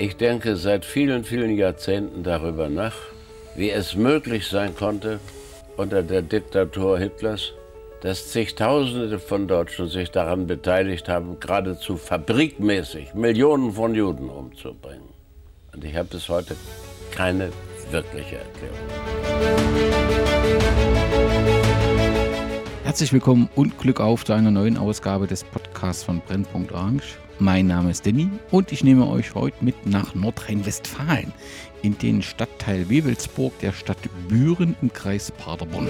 Ich denke seit vielen, vielen Jahrzehnten darüber nach, wie es möglich sein konnte, unter der Diktatur Hitlers, dass zigtausende von Deutschen sich daran beteiligt haben, geradezu fabrikmäßig Millionen von Juden umzubringen. Und ich habe bis heute keine wirkliche Erklärung. Herzlich willkommen und Glück auf zu einer neuen Ausgabe des Podcasts von Brennpunkt Orange. Mein Name ist Danny und ich nehme euch heute mit nach Nordrhein-Westfalen in den Stadtteil Wewelsburg der Stadt Büren im Kreis Paderborn.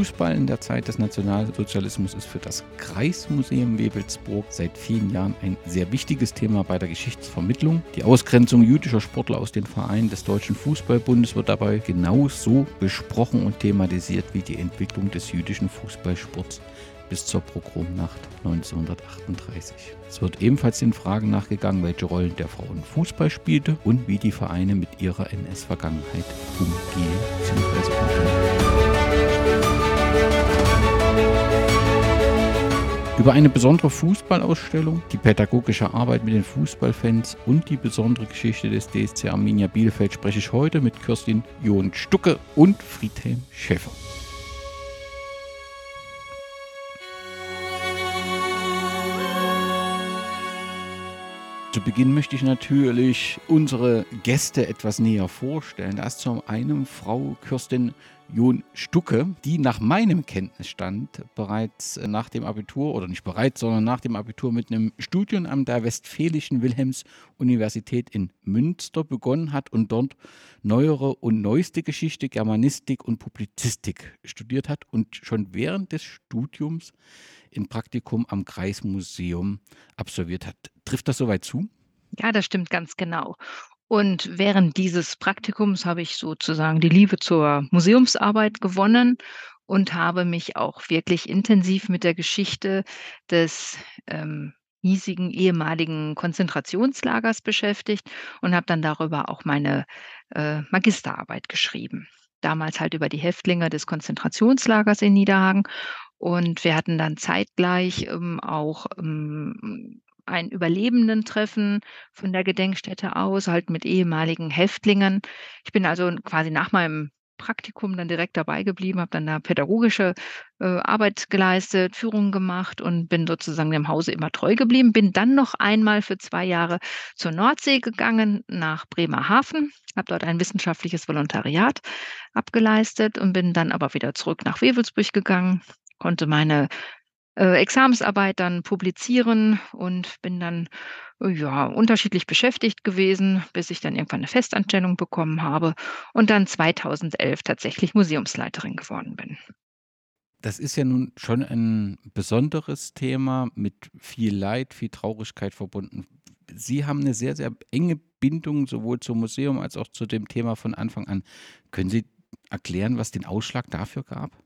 Fußball in der Zeit des Nationalsozialismus ist für das Kreismuseum Wewelsburg seit vielen Jahren ein sehr wichtiges Thema bei der Geschichtsvermittlung. Die Ausgrenzung jüdischer Sportler aus den Vereinen des Deutschen Fußballbundes wird dabei genauso besprochen und thematisiert wie die Entwicklung des jüdischen Fußballsports bis zur Pogromnacht 1938. Es wird ebenfalls den Fragen nachgegangen, welche Rollen der Frauen Fußball spielte und wie die Vereine mit ihrer NS-Vergangenheit umgehen bzw. umgehen. Über eine besondere Fußballausstellung, die pädagogische Arbeit mit den Fußballfans und die besondere Geschichte des DSC Arminia Bielefeld spreche ich heute mit Kirstin John Stucke und Friedhelm Schäfer. Zu Beginn möchte ich natürlich unsere Gäste etwas näher vorstellen. Da ist zum einen Frau Kirstin Jon Stucke, die nach meinem Kenntnisstand bereits nach dem Abitur, oder nicht bereits, sondern nach dem Abitur mit einem Studium an der Westfälischen Wilhelms-Universität in Münster begonnen hat und dort neuere und neueste Geschichte, Germanistik und Publizistik studiert hat und schon während des Studiums ein Praktikum am Kreismuseum absolviert hat. Trifft das soweit zu? Ja, das stimmt ganz genau. Und während dieses Praktikums habe ich sozusagen die Liebe zur Museumsarbeit gewonnen und habe mich auch wirklich intensiv mit der Geschichte des ähm, hiesigen ehemaligen Konzentrationslagers beschäftigt und habe dann darüber auch meine äh, Magisterarbeit geschrieben. Damals halt über die Häftlinge des Konzentrationslagers in Niederhagen und wir hatten dann zeitgleich ähm, auch ähm, ein Überlebenden-Treffen von der Gedenkstätte aus, halt mit ehemaligen Häftlingen. Ich bin also quasi nach meinem Praktikum dann direkt dabei geblieben, habe dann da pädagogische äh, Arbeit geleistet, Führungen gemacht und bin sozusagen dem Hause immer treu geblieben. Bin dann noch einmal für zwei Jahre zur Nordsee gegangen, nach Bremerhaven, habe dort ein wissenschaftliches Volontariat abgeleistet und bin dann aber wieder zurück nach Wewelsburg gegangen, konnte meine äh, Examensarbeit dann publizieren und bin dann äh, ja unterschiedlich beschäftigt gewesen, bis ich dann irgendwann eine Festanstellung bekommen habe und dann 2011 tatsächlich Museumsleiterin geworden bin. Das ist ja nun schon ein besonderes Thema mit viel Leid, viel Traurigkeit verbunden. Sie haben eine sehr, sehr enge Bindung sowohl zum Museum als auch zu dem Thema von Anfang an. Können Sie erklären, was den Ausschlag dafür gab?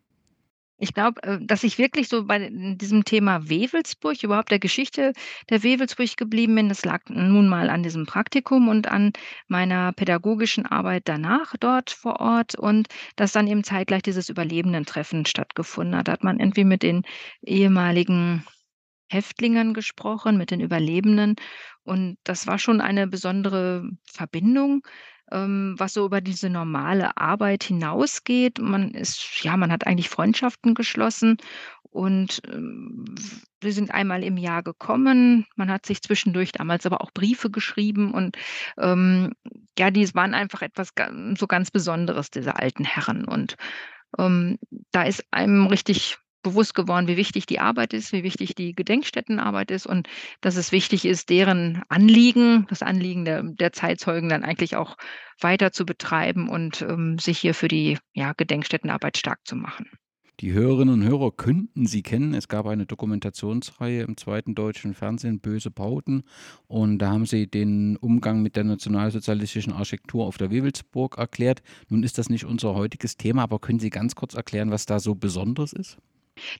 Ich glaube, äh, dass ich wirklich so bei diesem Thema Wewelsburg, überhaupt der Geschichte der Wewelsburg geblieben bin, das lag nun mal an diesem Praktikum und an meiner pädagogischen Arbeit danach dort vor Ort und dass dann eben zeitgleich dieses Überlebenden-Treffen stattgefunden hat. Da hat man irgendwie mit den ehemaligen Häftlingen gesprochen, mit den Überlebenden und das war schon eine besondere Verbindung was so über diese normale Arbeit hinausgeht. Man ist ja, man hat eigentlich Freundschaften geschlossen und, ähm, wir sind einmal im Jahr gekommen. Man hat sich zwischendurch damals aber auch Briefe geschrieben und, ähm, ja, die waren einfach etwas so ganz Besonderes, diese alten Herren. Und, ähm, da ist einem richtig bewusst geworden, wie wichtig die Arbeit ist, wie wichtig die Gedenkstättenarbeit ist und dass es wichtig ist, deren Anliegen, das Anliegen der, der Zeitzeugen dann eigentlich auch weiter zu betreiben und ähm, sich hier für die ja, Gedenkstättenarbeit stark zu machen. Die Hörerinnen und Hörer könnten sie kennen. Es gab eine Dokumentationsreihe im zweiten deutschen Fernsehen, Böse Bauten. Und da haben sie den Umgang mit der nationalsozialistischen Architektur auf der Wewelsburg erklärt. Nun ist das nicht unser heutiges Thema, aber können Sie ganz kurz erklären, was da so besonders ist?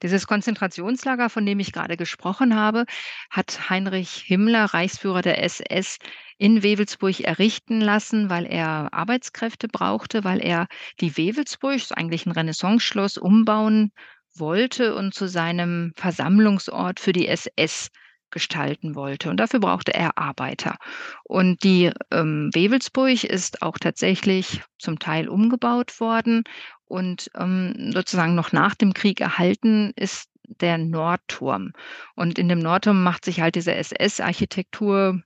Dieses Konzentrationslager, von dem ich gerade gesprochen habe, hat Heinrich Himmler, Reichsführer der SS, in Wewelsburg errichten lassen, weil er Arbeitskräfte brauchte, weil er die Wewelsburg, ist eigentlich ein Renaissanceschloss, umbauen wollte und zu seinem Versammlungsort für die SS gestalten wollte. Und dafür brauchte er Arbeiter. Und die ähm, Wewelsburg ist auch tatsächlich zum Teil umgebaut worden und ähm, sozusagen noch nach dem Krieg erhalten ist der Nordturm. Und in dem Nordturm macht sich halt diese SS-Architektur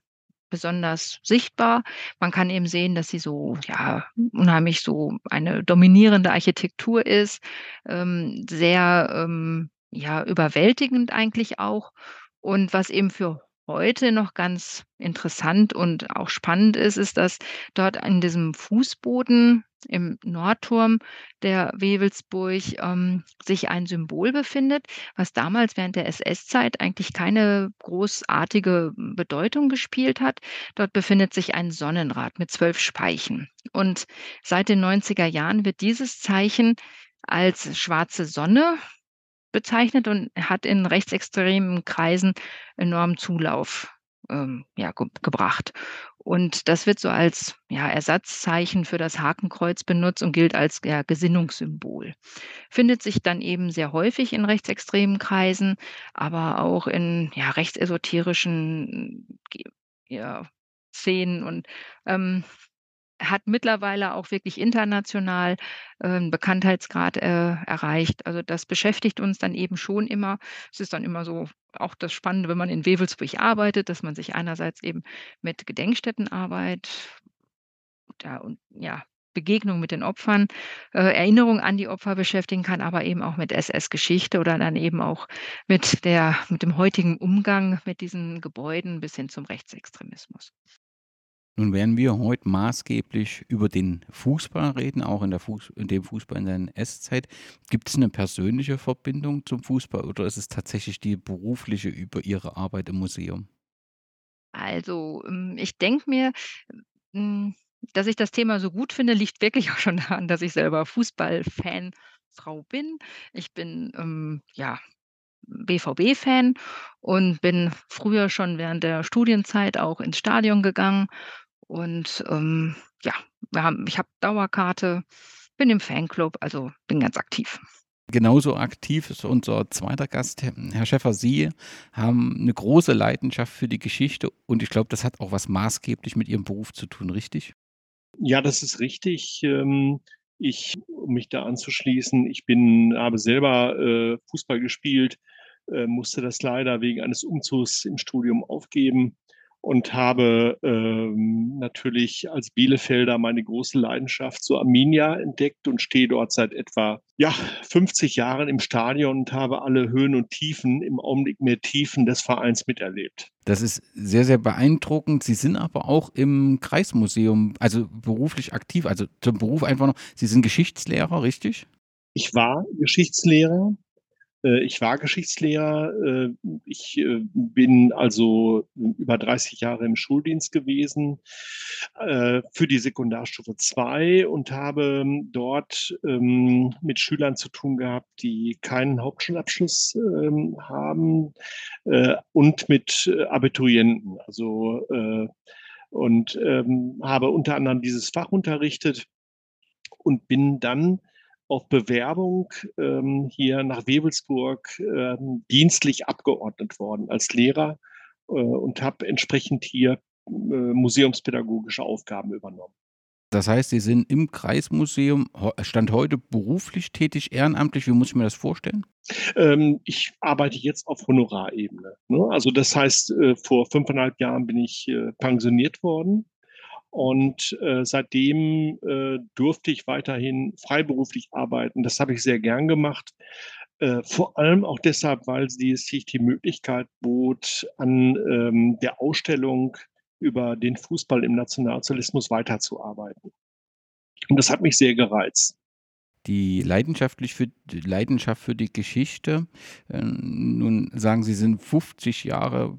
besonders sichtbar. Man kann eben sehen, dass sie so, ja, unheimlich so eine dominierende Architektur ist, ähm, sehr, ähm, ja, überwältigend eigentlich auch. Und was eben für heute noch ganz interessant und auch spannend ist, ist, dass dort in diesem Fußboden im Nordturm der Wewelsburg ähm, sich ein Symbol befindet, was damals während der SS-Zeit eigentlich keine großartige Bedeutung gespielt hat. Dort befindet sich ein Sonnenrad mit zwölf Speichen. Und seit den 90er Jahren wird dieses Zeichen als schwarze Sonne bezeichnet und hat in rechtsextremen Kreisen enormen Zulauf ähm, ja, ge gebracht. Und das wird so als ja, Ersatzzeichen für das Hakenkreuz benutzt und gilt als ja, Gesinnungssymbol. Findet sich dann eben sehr häufig in rechtsextremen Kreisen, aber auch in ja, rechtsesoterischen ja, Szenen und ähm, hat mittlerweile auch wirklich international äh, 'n Bekanntheitsgrad, äh, erreicht. Also, das beschäftigt uns dann eben schon immer. Es ist dann immer so auch das Spannende, wenn man in Wewelsburg arbeitet, dass man sich einerseits eben mit Gedenkstättenarbeit da und ja, Begegnung mit den Opfern, äh, Erinnerung an die Opfer beschäftigen kann, aber eben auch mit SS-Geschichte oder dann eben auch mit der mit dem heutigen Umgang mit diesen Gebäuden bis hin zum Rechtsextremismus. Nun werden wir heute maßgeblich über den Fußball reden, auch in, der Fuß in dem Fußball in der NS-Zeit. Gibt es eine persönliche Verbindung zum Fußball oder ist es tatsächlich die berufliche über Ihre Arbeit im Museum? Also, hm, ich denke mir, hm, dass ich das Thema so gut finde, liegt wirklich auch schon daran, dass ich selber Fußballfanfrau bin. Ich bin, ähm, ja, BVB-Fan und bin früher schon während der Studienzeit auch ins Stadion gegangen und, ähm, ja, wir haben ich habe Dauerkarte, bin im Fanclub, also bin ganz aktiv. Genauso aktiv ist unser zweiter Gast, Herr Schäffer. Sie haben eine große Leidenschaft für die Geschichte und ich glaube, das hat auch was maßgeblich mit Ihrem Beruf zu tun, richtig? Ja, das ist richtig. Ähm, ich um mich da anzuschließen, ich bin habe selber, äh, Fußball gespielt, äh, musste das leider wegen eines Umzugs im Studium aufgeben und habe ähm, natürlich als Bielefelder meine große Leidenschaft zu Arminia entdeckt und stehe dort seit etwa ja, 50 Jahren im Stadion und habe alle Höhen und Tiefen, im Augenblick mehr Tiefen des Vereins miterlebt. Das ist sehr, sehr beeindruckend. Sie sind aber auch im Kreismuseum, also beruflich aktiv, also zum Beruf einfach noch. Sie sind Geschichtslehrer, richtig? Ich war Geschichtslehrer ich war Geschichtslehrer. Äh, ich äh, bin also über 30 Jahre im Schuldienst gewesen für die Sekundarstufe 2 und habe dort ähm, mit Schülern zu tun gehabt, die keinen Hauptschulabschluss ähm, haben und mit Abiturienten. Also und ähm, habe unter anderem dieses Fach unterrichtet und bin dann auf Bewerbung ähm, hier nach Wewelsburg ähm, dienstlich abgeordnet worden als Lehrer äh, und habe entsprechend hier äh, museumspädagogische Aufgaben übernommen. Das heißt, Sie sind im Kreismuseum Stand heute beruflich tätig, ehrenamtlich. Wie muss ich mir das vorstellen? Ähm, ich arbeite jetzt auf Honorarebene. Ne? Also das heißt, äh, vor fünfeinhalb Jahren bin ich äh, pensioniert worden und äh, seitdem äh, durfte ich weiterhin freiberuflich arbeiten. Das habe ich sehr gern gemacht. Äh, vor allem auch deshalb, weil sie sich die Möglichkeit bot, an ähm, der Ausstellung über den Fußball im Nationalsozialismus weiterzuarbeiten. Und das hat mich sehr gereizt. Die leidenschaftlich für, die Leidenschaft für die Geschichte. Äh, nun sagen Sie, sind 50 Jahre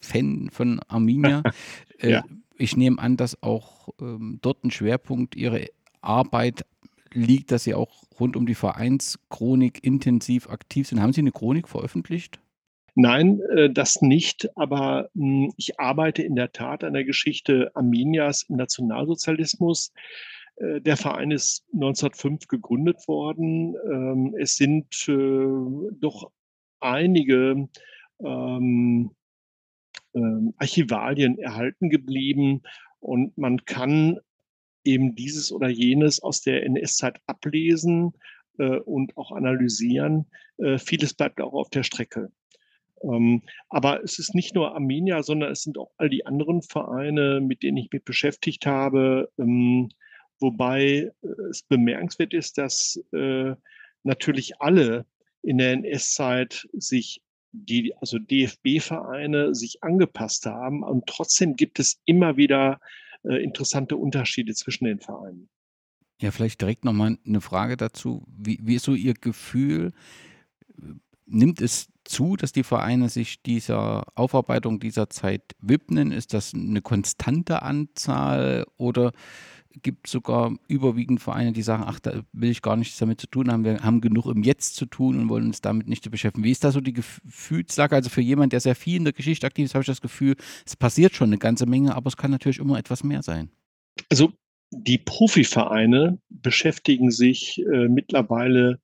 Fan von Arminia. Äh, ja ich nehme an, dass auch ähm, dort ein Schwerpunkt Ihrer Arbeit liegt, dass Sie auch rund um die Vereinschronik intensiv aktiv sind. Haben Sie eine Chronik veröffentlicht? Nein, äh, das nicht, aber hm, ich arbeite in der Tat an der Geschichte Armenias im Nationalsozialismus. Äh, der Verein ist 1905 gegründet worden. Ähm, es sind äh, doch einige ähm, Archivalien erhalten geblieben und man kann eben dieses oder jenes aus der NS-Zeit ablesen äh, und auch analysieren. Äh, vieles bleibt auch auf der Strecke. Ähm, aber es ist nicht nur Arminia, sondern es sind auch all die anderen Vereine, mit denen ich mich beschäftigt habe. Ähm, wobei äh, es bemerkenswert ist, dass äh, natürlich alle in der NS-Zeit sich die, also DFB-Vereine sich angepasst haben. Und trotzdem gibt es immer wieder äh, interessante Unterschiede zwischen den Vereinen. Ja, vielleicht direkt nochmal eine Frage dazu. Wie, wie ist so Ihr Gefühl? Nimmt es zu, dass die Vereine sich dieser Aufarbeitung dieser Zeit widmen? Ist das eine konstante Anzahl oder gibt es sogar überwiegend Vereine, die sagen, ach, da will ich gar nichts damit zu tun haben, wir haben genug im Jetzt zu tun und wollen uns damit nicht beschäftigen. Wie ist da so die Gefühlslage? Also für jemanden, der sehr viel in der Geschichte aktiv ist, habe ich das Gefühl, es passiert schon eine ganze Menge, aber es kann natürlich immer etwas mehr sein. Also die Profivereine beschäftigen sich äh, mittlerweile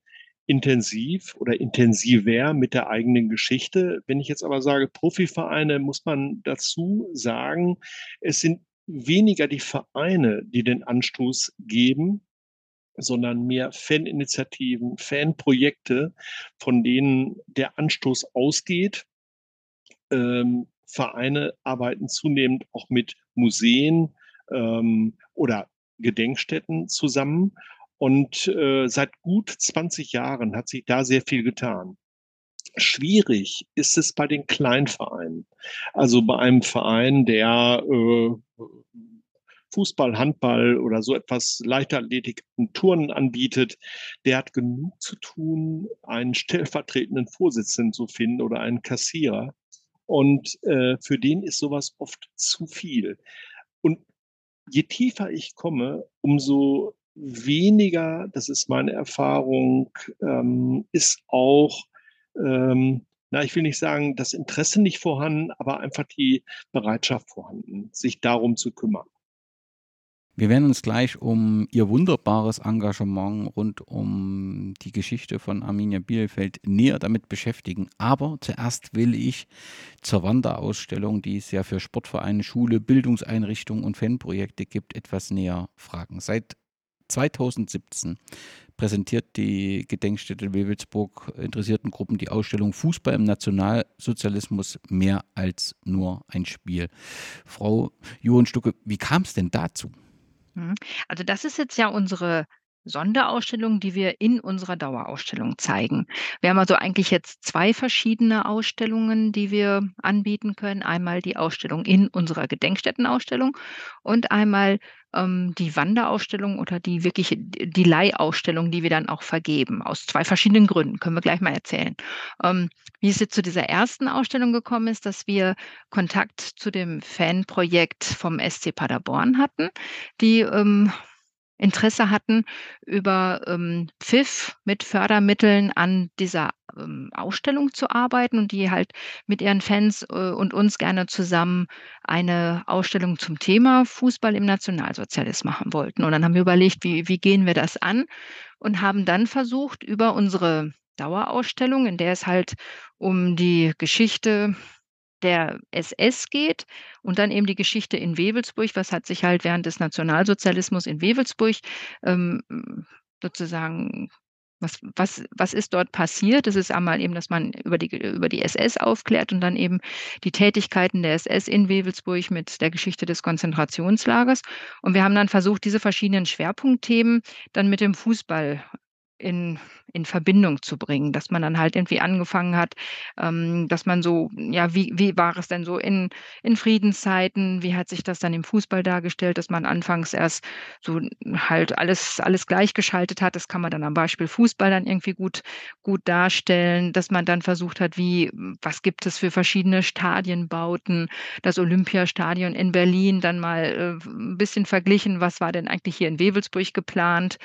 intensiv oder intensiver mit der eigenen Geschichte. Wenn ich jetzt aber sage Profivereine, muss man dazu sagen, es sind weniger die Vereine, die den Anstoß geben, sondern mehr Faninitiativen, Fanprojekte, von denen der Anstoß ausgeht. Ähm, Vereine arbeiten zunehmend auch mit Museen ähm, oder Gedenkstätten zusammen. Und äh, seit gut 20 Jahren hat sich da sehr viel getan. Schwierig ist es bei den Kleinvereinen. Also bei einem Verein, der äh, Fußball, Handball oder so etwas Leichtathletik und Turnen anbietet, der hat genug zu tun, einen stellvertretenden Vorsitzenden zu finden oder einen Kassierer. Und äh, für den ist sowas oft zu viel. Und je tiefer ich komme, umso weniger, das ist meine Erfahrung, ähm, ist auch ähm, na, ich will nicht sagen, das Interesse nicht vorhanden, aber einfach die Bereitschaft vorhanden, sich darum zu kümmern. Wir werden uns gleich um Ihr wunderbares Engagement rund um die Geschichte von Arminia Bielefeld näher damit beschäftigen. Aber zuerst will ich zur Wanderausstellung, die es ja für Sportvereine, Schule, Bildungseinrichtungen und Fanprojekte gibt, etwas näher fragen. Seit 2017 präsentiert die Gedenkstätte Wewelsburg interessierten Gruppen die Ausstellung Fußball im Nationalsozialismus mehr als nur ein Spiel. Frau Johann Stucke, wie kam es denn dazu? Mhm. Also das ist jetzt ja unsere Sonderausstellung, die wir in unserer Dauerausstellung zeigen. Wir haben also eigentlich jetzt zwei verschiedene Ausstellungen, die wir anbieten können. Einmal die Ausstellung in unserer Gedenkstättenausstellung und einmal ähm, die Wanderausstellung oder die wirklich die Leihausstellung, die wir dann auch vergeben, aus zwei verschiedenen Gründen. Können wir gleich mal erzählen. Ähm, wie es jetzt zu dieser ersten Ausstellung gekommen ist, dass wir Kontakt zu dem Fanprojekt vom SC Paderborn hatten, die ähm, Interesse hatten, über ähm, Pfiff mit Fördermitteln an dieser ähm, Ausstellung zu arbeiten und die halt mit ihren Fans äh, und uns gerne zusammen eine Ausstellung zum Thema Fußball im Nationalsozialismus machen wollten. Und dann haben wir überlegt, wie, wie gehen wir das an und haben dann versucht, über unsere Dauerausstellung, in der es halt um die Geschichte der SS geht und dann eben die Geschichte in Wewelsburg, was hat sich halt während des Nationalsozialismus in Wewelsburg ähm, sozusagen was, was, was ist dort passiert? Das ist einmal eben, dass man über die, über die SS aufklärt und dann eben die Tätigkeiten der SS in Wewelsburg mit der Geschichte des Konzentrationslagers. Und wir haben dann versucht, diese verschiedenen Schwerpunktthemen dann mit dem Fußball in, in Verbindung zu bringen, dass man dann halt irgendwie angefangen hat, ähm, dass man so, ja, wie, wie war es denn so in, in Friedenszeiten, wie hat sich das dann im Fußball dargestellt, dass man anfangs erst so halt alles, alles gleichgeschaltet hat, das kann man dann am Beispiel Fußball dann irgendwie gut, gut darstellen, dass man dann versucht hat, wie, was gibt es für verschiedene Stadienbauten, das Olympiastadion in Berlin dann mal äh, ein bisschen verglichen, was war denn eigentlich hier in Wewelsburg geplant,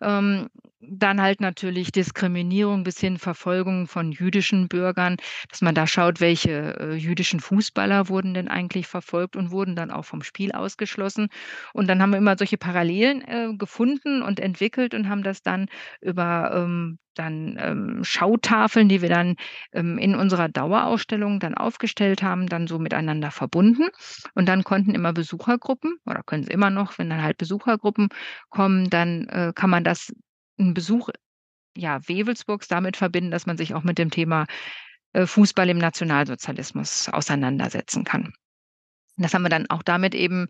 ähm, dann halt natürlich Diskriminierung bis hin Verfolgung von jüdischen Bürgern, dass man da schaut, welche, äh, jüdischen Fußballer wurden denn eigentlich verfolgt und wurden dann auch vom Spiel ausgeschlossen. Und dann haben wir immer solche Parallelen, äh, gefunden und entwickelt und haben das dann über, ähm, dann, ähm, Schautafeln, die wir dann, ähm, in unserer Dauerausstellung dann aufgestellt haben, dann so miteinander verbunden. Und dann konnten immer Besuchergruppen oder können sie immer noch, wenn dann halt Besuchergruppen kommen, dann, äh, kann man das 'n Besuch, ja, Wewelsburgs damit verbinden, dass man sich auch mit dem Thema, äh, Fußball im Nationalsozialismus auseinandersetzen kann. Das haben wir dann auch damit eben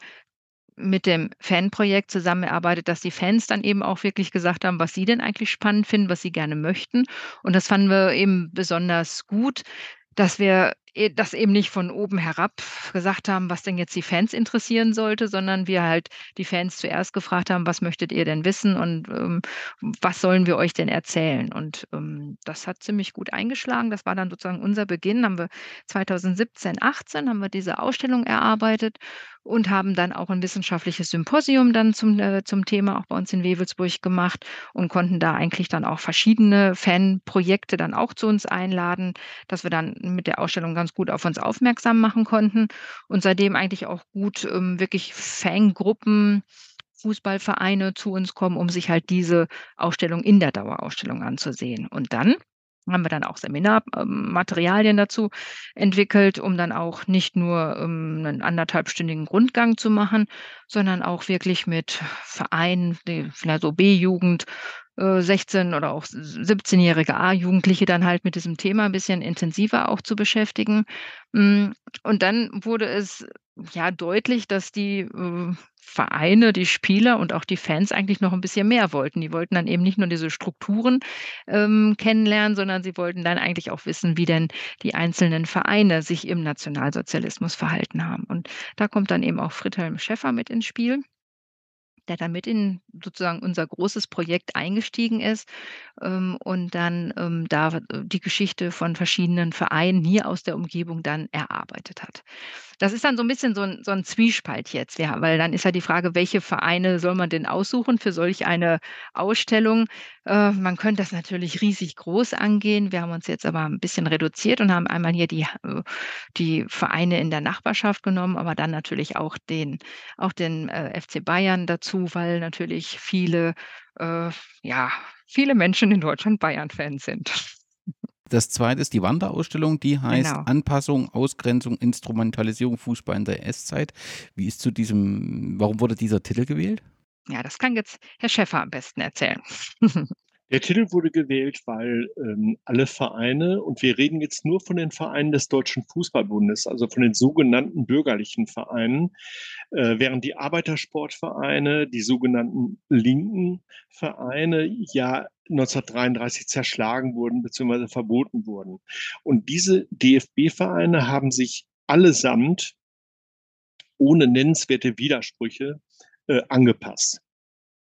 mit dem Fanprojekt zusammengearbeitet, dass die Fans dann eben auch wirklich gesagt haben, was sie denn eigentlich spannend finden, was sie gerne möchten. Und das fanden wir eben besonders gut, dass wir das eben nicht von oben herab gesagt haben, was denn jetzt die Fans interessieren sollte, sondern wir halt die Fans zuerst gefragt haben: „Was möchtet ihr denn wissen und, ähm, was sollen wir euch denn erzählen?“ Und, ähm, das hat ziemlich gut eingeschlagen. Das war dann sozusagen unser Beginn. Haben wir 2017, 18 haben wir diese Ausstellung erarbeitet und haben dann auch 'n wissenschaftliches Symposium dann zum äh, zum Thema auch bei uns in Wewelsburg gemacht und konnten da eigentlich dann auch verschiedene Fanprojekte dann auch zu uns einladen, dass wir dann mit der Ausstellung ganz gut auf uns aufmerksam machen konnten und seitdem eigentlich auch gut, ähm, wirklich Fangruppen, Fußballvereine zu uns kommen, um sich halt diese Ausstellung in der Dauerausstellung anzusehen. Und dann haben wir dann auch Seminar ähm, Materialien dazu entwickelt, um dann auch nicht nur, ähm, 'nen anderthalbstündigen Rundgang zu machen, sondern auch wirklich mit Vereinen, die vielleicht so B-Jugend, äh, 16 oder auch s 17-jährige A-Jugendliche dann halt mit diesem Thema 'n bisschen intensiver auch zu beschäftigen. Hm, und dann wurde es, ja, deutlich, dass die, äh, Vereine, die Spieler und auch die Fans eigentlich noch 'n bisschen mehr wollten. Die wollten dann eben nicht nur diese Strukturen, ähm, kennenlernen, sondern sie wollten dann eigentlich auch wissen, wie denn die einzelnen Vereine sich im Nationalsozialismus verhalten haben. Und da kommt dann eben auch Friedhelm Schäffer mit ins Spiel der da mit in sozusagen unser großes Projekt eingestiegen ist, ähm, und dann, ähm, da w die Geschichte von verschiedenen Vereinen hier aus der Umgebung dann erarbeitet hat. Das ist dann so 'n bisschen so 'n so 'n Zwiespalt jetzt, ja, weil dann ist ja die Frage, welche Vereine soll man denn aussuchen für solch eine Ausstellung? Äh, man könnte das natürlich riesig groß angehen. Wir haben uns jetzt aber 'n bisschen reduziert und haben einmal hier die äh, die Vereine in der Nachbarschaft genommen, aber dann natürlich auch den auch den, äh, FC Bayern dazu, weil natürlich viele äh, ja, viele Menschen in Deutschland Bayern-Fans sind. Das 2. ist die Wanderausstellung, die heißt Genau. „Anpassung, Ausgrenzung, Instrumentalisierung Fußball in der NS-Zeit“. Wie ist zu diesem warum wurde dieser Titel gewählt? Ja, das kann jetzt Herr Schäffer am besten erzählen. Der Titel wurde gewählt, weil, ähm, alle Vereine und wir reden jetzt nur von den Vereinen des Deutschen Fußball-Bundes, also von den sogenannten bürgerlichen Vereinen, äh, während die Arbeitersportvereine, die sogenannten linken Vereine, ja 1933 zerschlagen wurden beziehungsweise verboten wurden. Und diese DFB-Vereine haben sich allesamt ohne nennenswerte Widersprüche, äh, angepasst.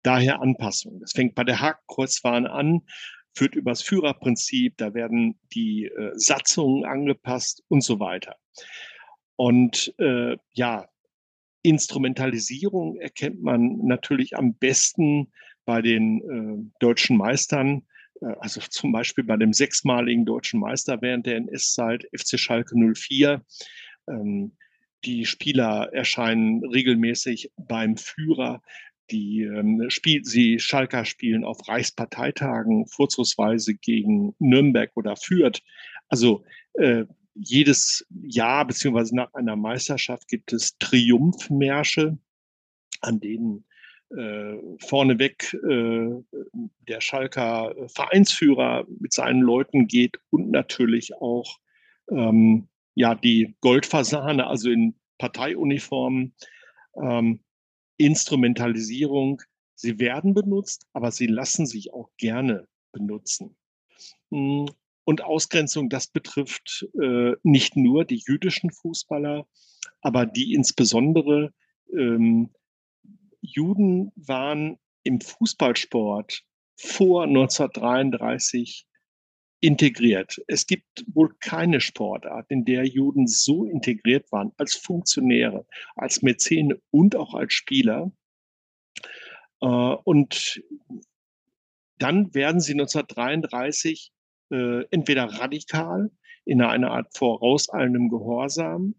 Daher Anpassung. Das fängt bei der Hakenkreuzfahne an, führt übers Führerprinzip, da werden die, äh, Satzungen angepasst und so weiter. Und, äh, ja, Instrumentalisierung erkennt man natürlich am besten bei den, äh, Deutschen Meistern, äh, also zum Beispiel bei dem sechsmaligen Deutschen Meister während der NS-Zeit, FC Schalke 04. Ähm, die Spieler erscheinen regelmäßig beim Führer. Die, ähm, spiel sie Schalker spielen auf Reichsparteitagen, vorzugsweise gegen Nürnberg oder Fürth. Also, äh, jedes Jahr beziehungsweise nach einer Meisterschaft gibt es Triumphmärsche, an denen, äh, vorneweg, äh, der Schalker Vereinsführer mit seinen Leuten geht und natürlich auch, ähm, ja, die Goldfasane, also in Parteiuniformen. Ähm, Instrumentalisierung, sie werden benutzt, aber sie lassen sich auch gerne benutzen. Hm, und Ausgrenzung, das betrifft, äh, nicht nur die jüdischen Fußballer, aber die insbesondere ähm, Juden waren im Fußballsport vor 1933 integriert. Es gibt wohl keine Sportart, in der Juden so integriert waren als Funktionäre, als Mäzene und auch als Spieler. Äh, und dann werden sie 1933 äh, entweder radikal in einer Art vorauseilendem Gehorsam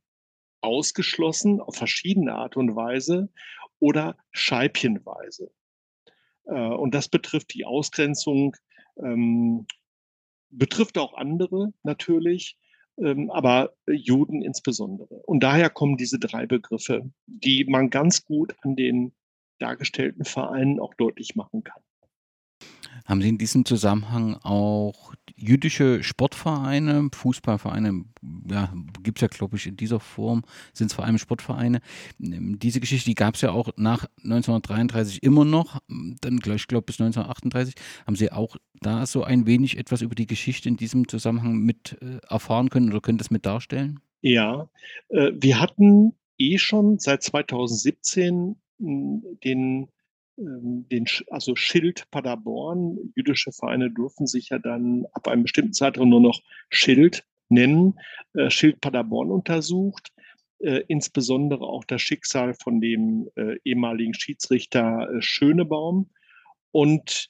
ausgeschlossen auf verschiedene Art und Weise oder scheibchenweise. Äh, und das betrifft die Ausgrenzung, ähm, betrifft auch andere natürlich, ähm, aber Juden insbesondere. Und daher kommen diese drei Begriffe, die man ganz gut an den dargestellten Vereinen auch deutlich machen kann. Haben Sie in diesem Zusammenhang auch jüdische Sportvereine, Fußballvereine, ja, gibt es ja, glaube ich, in dieser Form, sind es vor allem Sportvereine. Diese Geschichte, die gab es ja auch nach 1933 immer noch, dann gleich, ich glaube, bis 1938. Haben Sie auch da so ein wenig etwas über die Geschichte in diesem Zusammenhang mit äh, erfahren können oder können das mit darstellen? Ja, äh, wir hatten eh schon seit 2017 den ähm, den, also Schild Paderborn. Jüdische Vereine durften sich ja dann ab einem bestimmten Zeitraum nur noch Schild nennen. Äh, Schild Paderborn untersucht, äh, insbesondere auch das Schicksal von dem äh, ehemaligen Schiedsrichter äh, Schönebaum. Und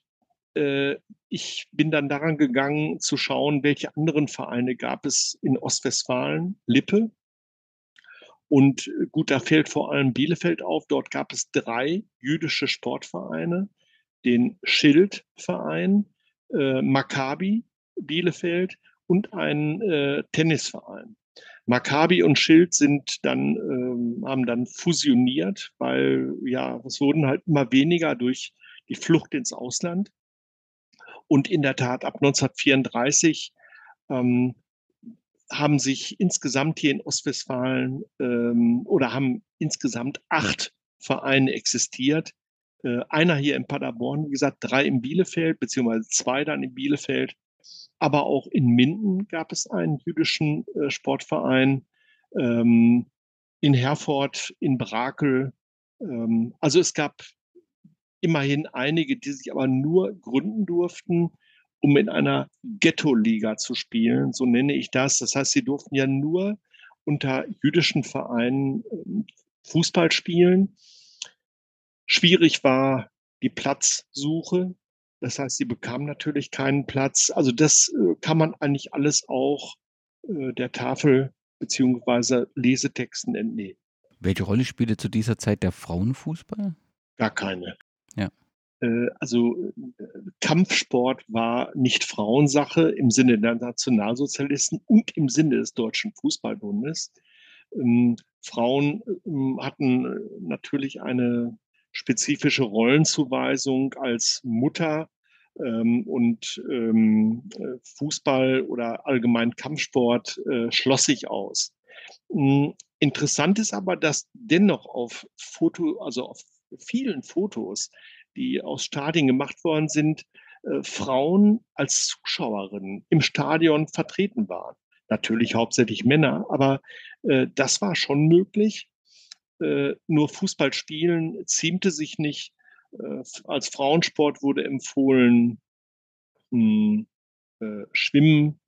äh, ich bin dann daran gegangen zu schauen, welche anderen Vereine gab es in Ostwestfalen, Lippe, und äh, gut, da fällt vor allem Bielefeld auf. Dort gab es drei jüdische Sportvereine, den Schildverein, äh, Maccabi Bielefeld und einen äh, Tennisverein. Maccabi und Schild sind dann, ähm, haben dann fusioniert, weil ja, es wurden halt immer weniger durch die Flucht ins Ausland. Und in der Tat ab 1934 ähm, haben sich insgesamt hier in Ostwestfalen ähm, oder haben insgesamt acht Vereine existiert. Äh, einer hier in Paderborn, wie gesagt, drei in Bielefeld, beziehungsweise zwei dann in Bielefeld. Aber auch in Minden gab es einen jüdischen äh, Sportverein, ähm, in Herford, in Brakel. Ähm, also es gab immerhin einige, die sich aber nur gründen durften um in einer Ghetto-Liga zu spielen, so nenne ich das. Das heißt, sie durften ja nur unter jüdischen Vereinen ähm, Fußball spielen. Schwierig war die Platzsuche. Das heißt, sie bekamen natürlich keinen Platz. Also das äh, kann man eigentlich alles auch äh, der Tafel beziehungsweise Lesetexten entnehmen. Welche Rolle spielte zu dieser Zeit der Frauenfußball? Gar keine. Ja. Äh, also äh, Kampfsport war nicht Frauensache im Sinne der Nationalsozialisten und im Sinne des Deutschen Fußballbundes. Ähm, Frauen ähm, hatten äh, natürlich eine spezifische Rollenzuweisung als Mutter ähm, und Fußball oder allgemein Kampfsport schloss sich aus. Hm, interessant ist aber, dass dennoch auf Foto, also auf vielen Fotos die aus Stadien gemacht worden sind, äh, Frauen als Zuschauerinnen im Stadion vertreten waren. Natürlich hauptsächlich Männer, aber äh, das war schon möglich. Äh, nur Fußball spielen ziemte sich nicht. Äh, als Frauensport wurde empfohlen mh, hm, äh, Schwimmen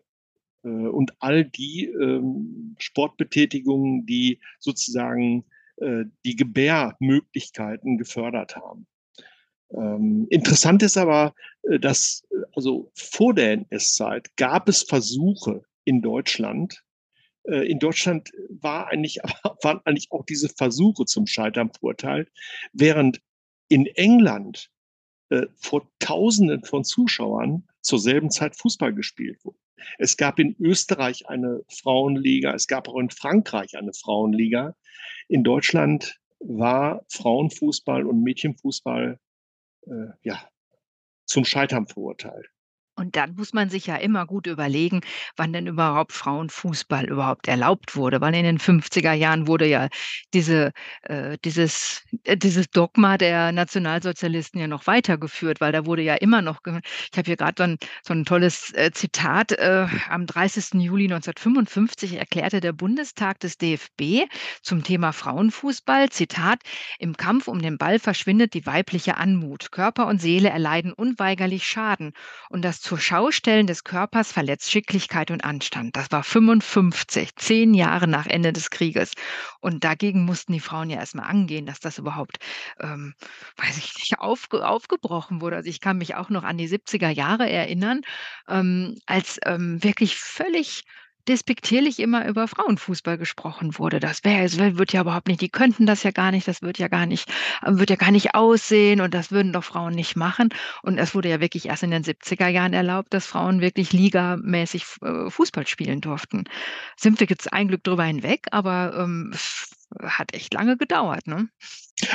äh, und all die ähm, Sportbetätigungen, die sozusagen die Gebärmöglichkeiten gefördert haben. Ähm, interessant ist aber, äh, dass äh, also vor der NS-Zeit gab es Versuche in Deutschland. Äh, in Deutschland war eigentlich, waren eigentlich auch diese Versuche zum Scheitern verurteilt, während in England äh, vor Tausenden von Zuschauern zur selben Zeit Fußball gespielt wurde. Es gab in Österreich eine Frauenliga, es gab auch in Frankreich eine Frauenliga. In Deutschland war Frauenfußball und Mädchenfußball äh, ja, zum Scheitern verurteilt. Und dann muss man sich ja immer gut überlegen, wann denn überhaupt Frauenfußball überhaupt erlaubt wurde. Weil in den 50er Jahren wurde ja diese, äh, dieses, äh, dieses Dogma der Nationalsozialisten ja noch weitergeführt, weil da wurde ja immer noch, ich habe hier gerade so ein, so ein tolles äh, Zitat, äh, am 30. Juli 1955 erklärte der Bundestag des DFB zum Thema Frauenfußball, Zitat, im Kampf um den Ball verschwindet die weibliche Anmut. Körper und Seele erleiden unweigerlich Schaden und das zur Schaustellen des Körpers verletzt Schicklichkeit und Anstand. Das war 55, zehn Jahre nach Ende des Krieges. Und dagegen mussten die Frauen ja erstmal angehen, dass das überhaupt, ähm, weiß ich nicht, aufge aufgebrochen wurde. Also ich kann mich auch noch an die 70er Jahre erinnern, ähm, als ähm, wirklich völlig despektierlich immer über Frauenfußball gesprochen wurde. Das wäre es wird ja überhaupt nicht die könnten das ja gar nicht, das wird ja gar nicht äh, wird ja gar nicht aussehen und das würden doch Frauen nicht machen. Und es wurde ja wirklich erst in den 70er Jahren erlaubt, dass Frauen wirklich ligamäßig äh, Fußball spielen durften. Sind wir jetzt ein Glück drüber hinweg, aber, ähm, hat echt lange gedauert, ne?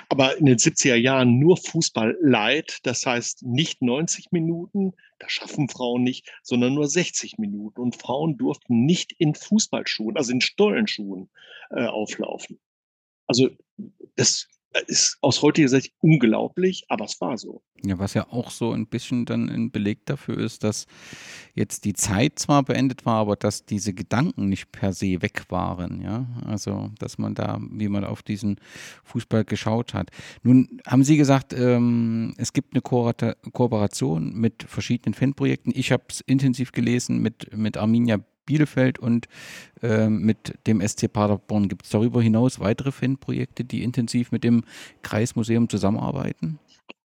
Aber in den 70er Jahren nur Fußball light, das heißt nicht 90 Minuten, das schaffen Frauen nicht, sondern nur 60 Minuten. Und Frauen durften nicht in Fußballschuhen, also in Stollenschuhen, äh, auflaufen. Also das ist aus heutiger Sicht unglaublich, aber es war so. Ja, was ja auch so ein bisschen dann ein Beleg dafür ist, dass jetzt die Zeit zwar beendet war, aber dass diese Gedanken nicht per se weg waren, ja. Also, dass man da, wie man auf diesen Fußball geschaut hat. Nun haben Sie gesagt, ähm, es gibt eine Ko Kooperation mit verschiedenen Fanprojekten. Ich habe es intensiv gelesen mit, mit Arminia Bielefeld und äh, mit dem SC Paderborn. Gibt es darüber hinaus weitere Fanprojekte, die intensiv mit dem Kreismuseum zusammenarbeiten?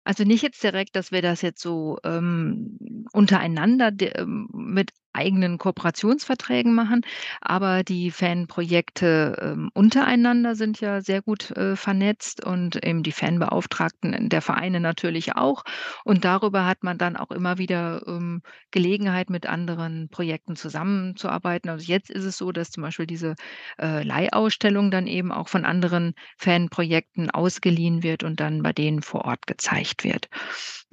Also nicht jetzt direkt, dass wir das jetzt so ähm, untereinander ähm, mit eigenen Kooperationsverträgen machen, aber die Fanprojekte ähm, untereinander sind ja sehr gut äh, vernetzt und eben die Fanbeauftragten der Vereine natürlich auch. Und darüber hat man dann auch immer wieder ähm, Gelegenheit, mit anderen Projekten zusammenzuarbeiten. Also jetzt ist es so, dass zum Beispiel diese äh, Leihausstellung dann eben auch von anderen Fanprojekten ausgeliehen wird und dann bei denen vor Ort gezeigt wird.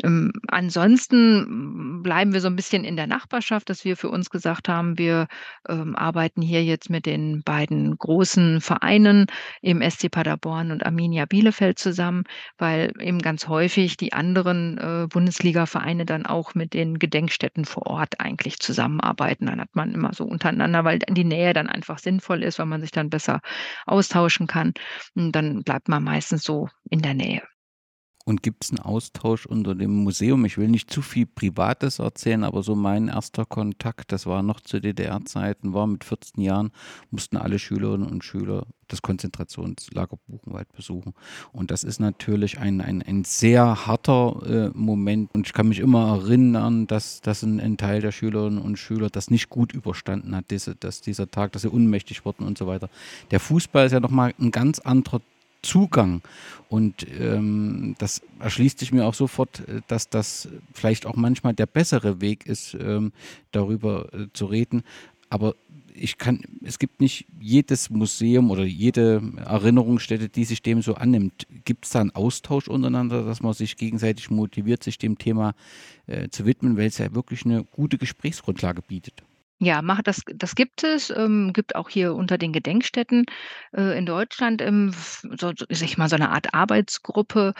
Ähm, ansonsten bleiben wir so ein bisschen in der Nachbarschaft, dass wir für uns gesagt haben, wir, ähm, arbeiten hier jetzt mit den beiden großen Vereinen, im SC Paderborn und Arminia Bielefeld zusammen, weil eben ganz häufig die anderen, äh, Bundesligavereine dann auch mit den Gedenkstätten vor Ort eigentlich zusammenarbeiten. Dann hat man immer so untereinander weil die Nähe dann einfach sinnvoll ist, weil man sich dann besser austauschen kann. Und dann bleibt man meistens so in der Nähe. Und gibt es einen Austausch unter dem Museum? Ich will nicht zu viel Privates erzählen, aber so mein erster Kontakt, das war noch zu DDR-Zeiten, war mit 14 Jahren, mussten alle Schülerinnen und Schüler das Konzentrationslager Buchenwald besuchen. Und das ist natürlich ein, ein, ein sehr harter äh, Moment. Und ich kann mich immer erinnern, dass, dass ein, ein, Teil der Schülerinnen und Schüler das nicht gut überstanden hat, diese, dass dieser Tag, dass sie unmächtig wurden und so weiter. Der Fußball ist ja nochmal ein ganz anderer Zugang. Und ähm, das erschließt sich mir auch sofort, äh, dass das vielleicht auch manchmal der bessere Weg ist, ähm, darüber äh, zu reden. Aber ich kann, es gibt nicht jedes Museum oder jede Erinnerungsstätte, die sich dem so annimmt. Gibt es da einen Austausch untereinander, dass man sich gegenseitig motiviert, sich dem Thema äh, zu widmen, weil es ja wirklich eine gute Gesprächsgrundlage bietet? Ja, mach das das gibt es, ähm, gibt auch hier unter den Gedenkstätten, äh, in Deutschland, ähm, so so sage ich mal, so eine Art Arbeitsgruppe.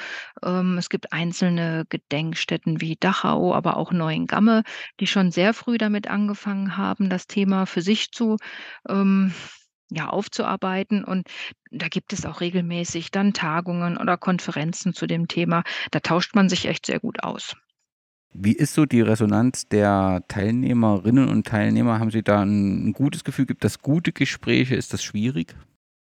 Ähm, es gibt einzelne Gedenkstätten wie Dachau, aber auch Neuengamme, die schon sehr früh damit angefangen haben, das Thema für sich zu ähm, ja, aufzuarbeiten. Und da gibt es auch regelmäßig dann Tagungen oder Konferenzen zu dem Thema. Da tauscht man sich echt sehr gut aus. Wie ist so die Resonanz der Teilnehmerinnen und Teilnehmer? Haben Sie da ein, ein gutes Gefühl? Gibt das gute Gespräche? Ist das schwierig?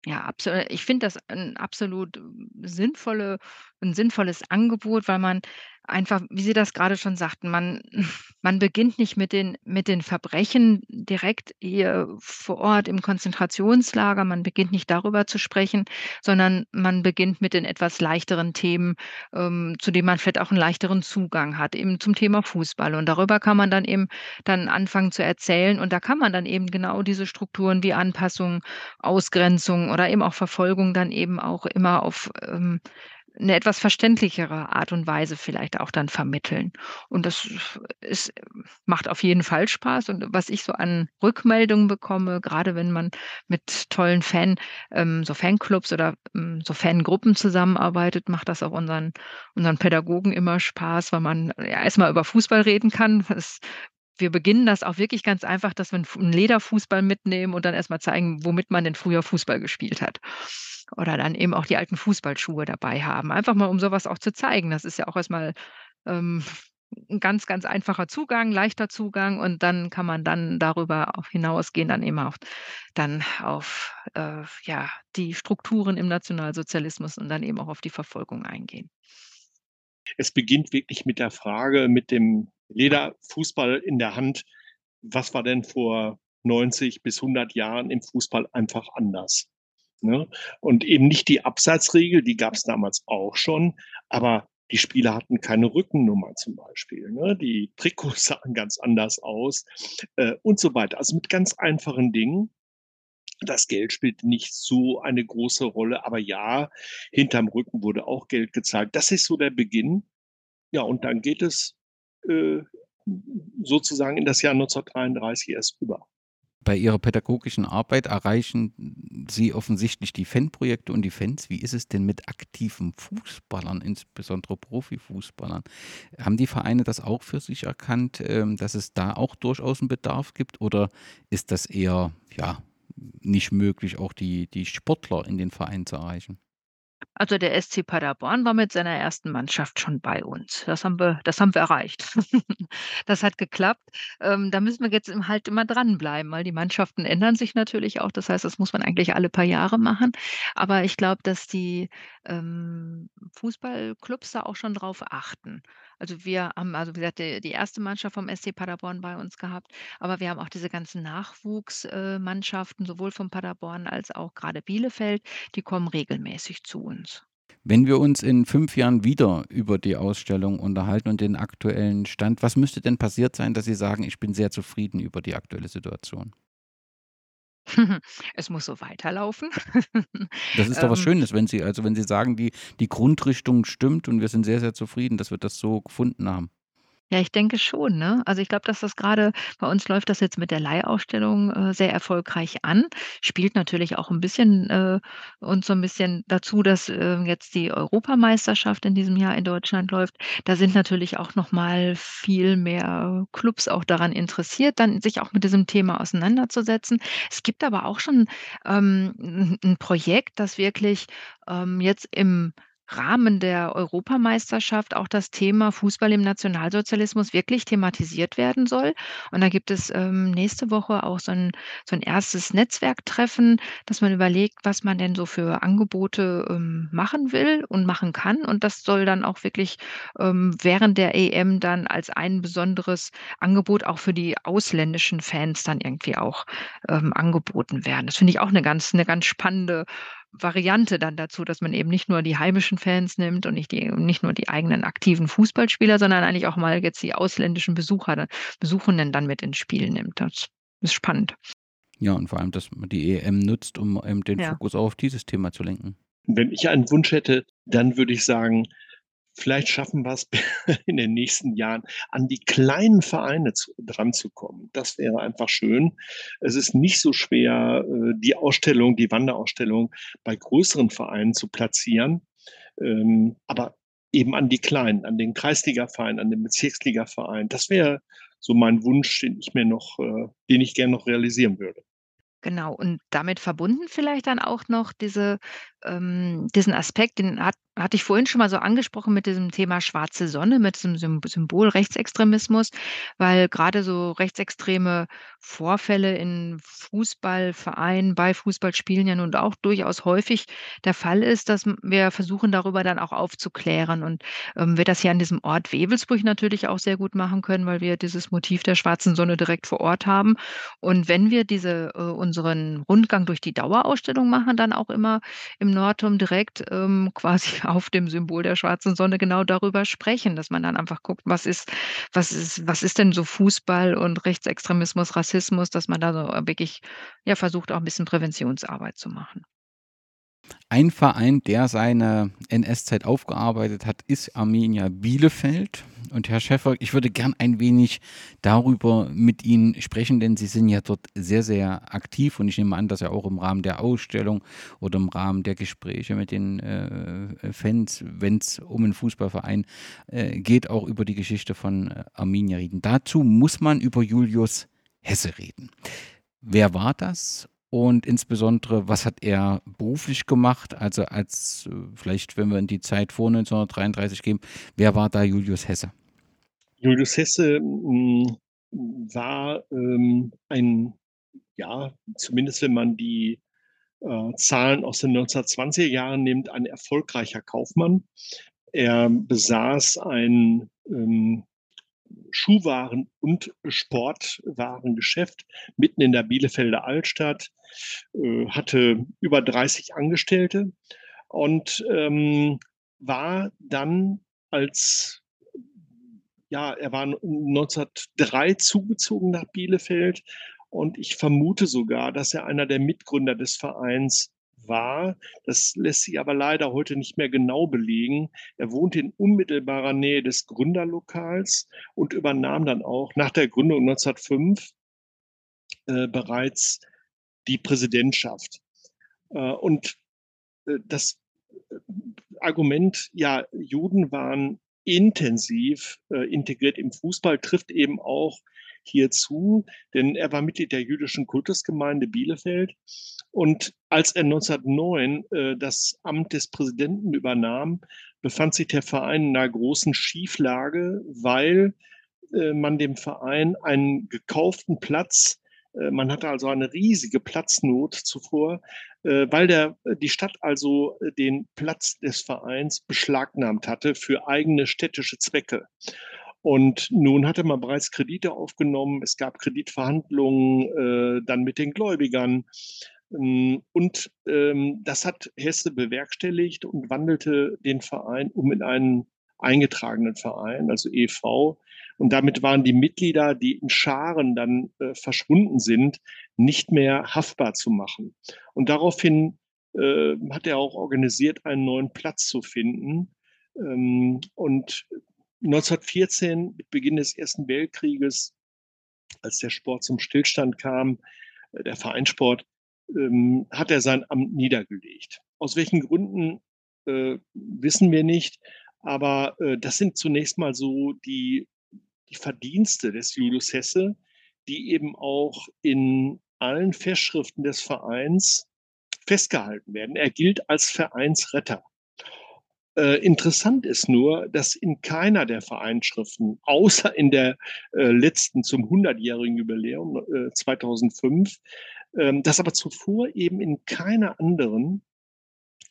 Ja, absolut. Ich finde das ein absolut sinnvolle 'n sinnvolles Angebot, weil man einfach, wie Sie das gerade schon sagten, man man beginnt nicht mit den mit den Verbrechen direkt hier vor Ort im Konzentrationslager. Man beginnt nicht darüber zu sprechen, sondern man beginnt mit den etwas leichteren Themen, ähm, zu denen man vielleicht auch einen leichteren Zugang hat, eben zum Thema Fußball. Und darüber kann man dann eben dann anfangen zu erzählen. Und da kann man dann eben genau diese Strukturen wie Anpassung, Ausgrenzung oder eben auch Verfolgung dann eben auch immer auf, ähm, 'ne etwas verständlichere Art und Weise vielleicht auch dann vermitteln. Und das ist macht auf jeden Fall Spaß. Und was ich so an Rückmeldungen bekomme, grade wenn man mit tollen Fan ähm, so Fanclubs oder, hm, so Fangruppen zusammenarbeitet, macht das auch unseren unseren Pädagogen immer Spaß, weil man ja erst mal über Fußball reden kann. Das wir beginnen das auch wirklich ganz einfach, dass wir 'n Fu 'n Lederfußball mitnehmen und dann erst mal zeigen, womit man denn früher Fußball gespielt hat. Oder dann eben auch die alten Fußballschuhe dabei haben. Einfach mal, um so was auch zu zeigen. Das ist ja auch erst mal, ähm, 'n ganz, ganz einfacher Zugang, leichter Zugang und dann kann man dann darüber auch hinausgehen, dann eben auch dann auf, äh, ja, die Strukturen im Nationalsozialismus und dann eben auch auf die Verfolgung eingehen. Es beginnt wirklich mit der Frage, mit dem Lederfußball in der Hand. Was war denn vor 90 bis 100 Jahren im Fußball einfach anders? Ne? Und eben nicht die Abseitsregel, die gab es damals auch schon, aber die Spieler hatten keine Rückennummer zum Beispiel. Ne? Die Trikots sahen ganz anders aus äh, und so weiter. Also mit ganz einfachen Dingen. Das Geld spielt nicht so eine große Rolle, aber ja, hinterm Rücken wurde auch Geld gezahlt. Das ist so der Beginn. Ja, und dann geht es äh, sozusagen in das Jahr 1933 erst über. Bei Ihrer pädagogischen Arbeit erreichen Sie offensichtlich die Fanprojekte und die Fans. Wie ist es denn mit aktiven Fußballern, insbesondere Profifußballern? Haben die Vereine das auch für sich erkannt, ähm, dass es da auch durchaus einen Bedarf gibt? Oder ist das eher ja, nicht möglich, auch die, die Sportler in den Verein zu erreichen? Also, der SC Paderborn war mit seiner ersten Mannschaft schon bei uns. Das haben wir das haben wir erreicht. Das hat geklappt. Ähm, da müssen wir jetzt halt immer dranbleiben, weil die Mannschaften ändern sich natürlich auch. Das heißt, das muss man eigentlich alle paar Jahre machen. Aber ich glaube, dass die, ähm, Fußballclubs da auch schon drauf achten. Also, wir haben also, wie gesagt, die die 1. Mannschaft vom SC Paderborn bei uns gehabt, aber wir haben auch diese ganzen Nachwuchs äh, sowohl von Paderborn als auch gerade Bielefeld, die kommen regelmäßig zu uns. Wenn wir uns in fünf Jahren wieder über die Ausstellung unterhalten und den aktuellen Stand, was müsste denn passiert sein, dass Sie sagen, ich bin sehr zufrieden über die aktuelle Situation? Es muss so weiterlaufen. Das ist doch was Ähm, Schönes, wenn Sie also wenn Sie sagen, die die Grundrichtung stimmt und wir sind sehr, sehr zufrieden, dass wir das so gefunden haben. Ja, ich denke schon, ne? Also, ich glaube, dass das gerade bei uns läuft das jetzt mit der Leihausstellung, äh, sehr erfolgreich an. Spielt natürlich auch ein bisschen äh, uns so ein bisschen dazu, dass, äh, jetzt die Europameisterschaft in diesem Jahr in Deutschland läuft. Da sind natürlich auch noch mal viel mehr Clubs auch daran interessiert, dann sich auch mit diesem Thema auseinanderzusetzen. Es gibt aber auch schon, ähm, 'n Projekt, das wirklich, ähm, jetzt im Rahmen der Europameisterschaft auch das Thema Fußball im Nationalsozialismus wirklich thematisiert werden soll. Und da gibt es, ähm, nächste Woche auch so ein so 'n erstes Netzwerktreffen, dass man überlegt, was man denn so für Angebote, ähm, machen will und machen kann. Und das soll dann auch wirklich, ähm, während der EM dann als ein besonderes Angebot auch für die ausländischen Fans dann irgendwie auch, ähm, angeboten werden. Das finde ich auch eine ganz eine ganz spannende Variante dann dazu, dass man eben nicht nur die heimischen Fans nimmt und nicht die nicht nur die eigenen aktiven Fußballspieler, sondern eigentlich auch mal jetzt die ausländischen Besucher Besuchenden dann mit ins Spiel nimmt. Das ist spannend. Ja, und vor allem, dass man die EM nutzt, um eben den Ja. Fokus auch auf dieses Thema zu lenken. Wenn ich einen Wunsch hätte, dann würde ich sagen, vielleicht schaffen wir es in den nächsten Jahren, an die kleinen Vereine zu, dran zu kommen. Das wäre einfach schön. Es ist nicht so schwer, äh, die Ausstellung, die Wanderausstellung bei größeren Vereinen zu platzieren, ähm, aber eben an die kleinen, an den Kreisligaverein, an den Bezirksligaverein. Das wäre so mein Wunsch, den ich mir noch, äh, den ich gerne noch realisieren würde. Genau, und damit verbunden vielleicht dann auch noch diese ähm, diesen Aspekt, den hat hatte ich vorhin schon mal so angesprochen mit diesem Thema schwarze Sonne, mit diesem Sym Symbol Rechtsextremismus, weil gerade so rechtsextreme Vorfälle in Fußballvereinen, bei Fußballspielen ja nun auch durchaus häufig der Fall ist, dass wir versuchen, darüber dann auch aufzuklären und, ähm, wir das hier an diesem Ort Wewelsburg natürlich auch sehr gut machen können, weil wir dieses Motiv der schwarzen Sonne direkt vor Ort haben. Und wenn wir diese äh, unseren Rundgang durch die Dauerausstellung machen, dann auch immer im Nordturm direkt, ähm, quasi auf dem Symbol der schwarzen Sonne genau darüber sprechen, dass man dann einfach guckt, was ist was ist was ist denn so Fußball und Rechtsextremismus, Rassismus, dass man da so wirklich, ja, versucht, auch 'n bisschen Präventionsarbeit zu machen. Ein Verein, der seine NS-Zeit aufgearbeitet hat, ist Arminia Bielefeld. Und Herr Schäffer, ich würde gern ein wenig darüber mit Ihnen sprechen, denn Sie sind ja dort sehr, sehr aktiv und ich nehme an, dass ja auch im Rahmen der Ausstellung oder im Rahmen der Gespräche mit den äh, Fans, wenn es um einen Fußballverein äh, geht, auch über die Geschichte von äh, Arminia reden. Dazu muss man über Julius Hesse reden. Wer war das und insbesondere, was hat er beruflich gemacht? Also als, äh, vielleicht, wenn wir in die Zeit vor 1933 gehen, wer war da Julius Hesse? Julius Hesse hm, war ähm, ein, ja, zumindest wenn man die äh, Zahlen aus den 1920er Jahren nimmt, ein erfolgreicher Kaufmann. Er besaß ein ähm, Schuhwaren- und Sportwarengeschäft mitten in der Bielefelder Altstadt, äh, hatte über 30 Angestellte und ähm, war dann als ja, er war 1903 zugezogen nach Bielefeld und ich vermute sogar, dass er einer der Mitgründer des Vereins war. Das lässt sich aber leider heute nicht mehr genau belegen. Er wohnte in unmittelbarer Nähe des Gründerlokals und übernahm dann auch nach der Gründung 1905 äh, bereits die Präsidentschaft. Äh, und äh, das äh, Argument, ja, Juden waren intensiv äh, integriert im Fußball, trifft eben auch hierzu, denn er war Mitglied der jüdischen Kultusgemeinde Bielefeld. Und als er 1909 äh, das Amt des Präsidenten übernahm, befand sich der Verein in einer großen Schieflage, weil äh, man dem Verein einen gekauften Platz äh, man hatte also eine riesige Platznot zuvor, äh, weil der, die Stadt also äh, den Platz des Vereins beschlagnahmt hatte für eigene städtische Zwecke. Und nun hatte man bereits Kredite aufgenommen, es gab Kreditverhandlungen äh, dann mit den Gläubigern. Ähm, und ähm, das hat Hesse bewerkstelligt und wandelte den Verein um in einen eingetragenen Verein, also EV. Und damit waren die Mitglieder, die in Scharen dann äh, verschwunden sind, nicht mehr haftbar zu machen. Und daraufhin äh, hat er auch organisiert, einen neuen Platz zu finden. Ähm, und 1914, mit Beginn des Ersten Weltkrieges, als der Sport zum Stillstand kam, äh, der Vereinssport, ähm, hat er sein Amt niedergelegt. Aus welchen Gründen äh, wissen wir nicht. Aber äh, das sind zunächst mal so die, die Verdienste des Julius Hesse, die eben auch in allen Festschriften des Vereins festgehalten werden. Er gilt als Vereinsretter. Äh, interessant ist nur, dass in keiner der Vereinsschriften, außer in der äh, letzten zum 100-jährigen Jubiläum äh, 2005, ähm, dass aber zuvor eben in keiner anderen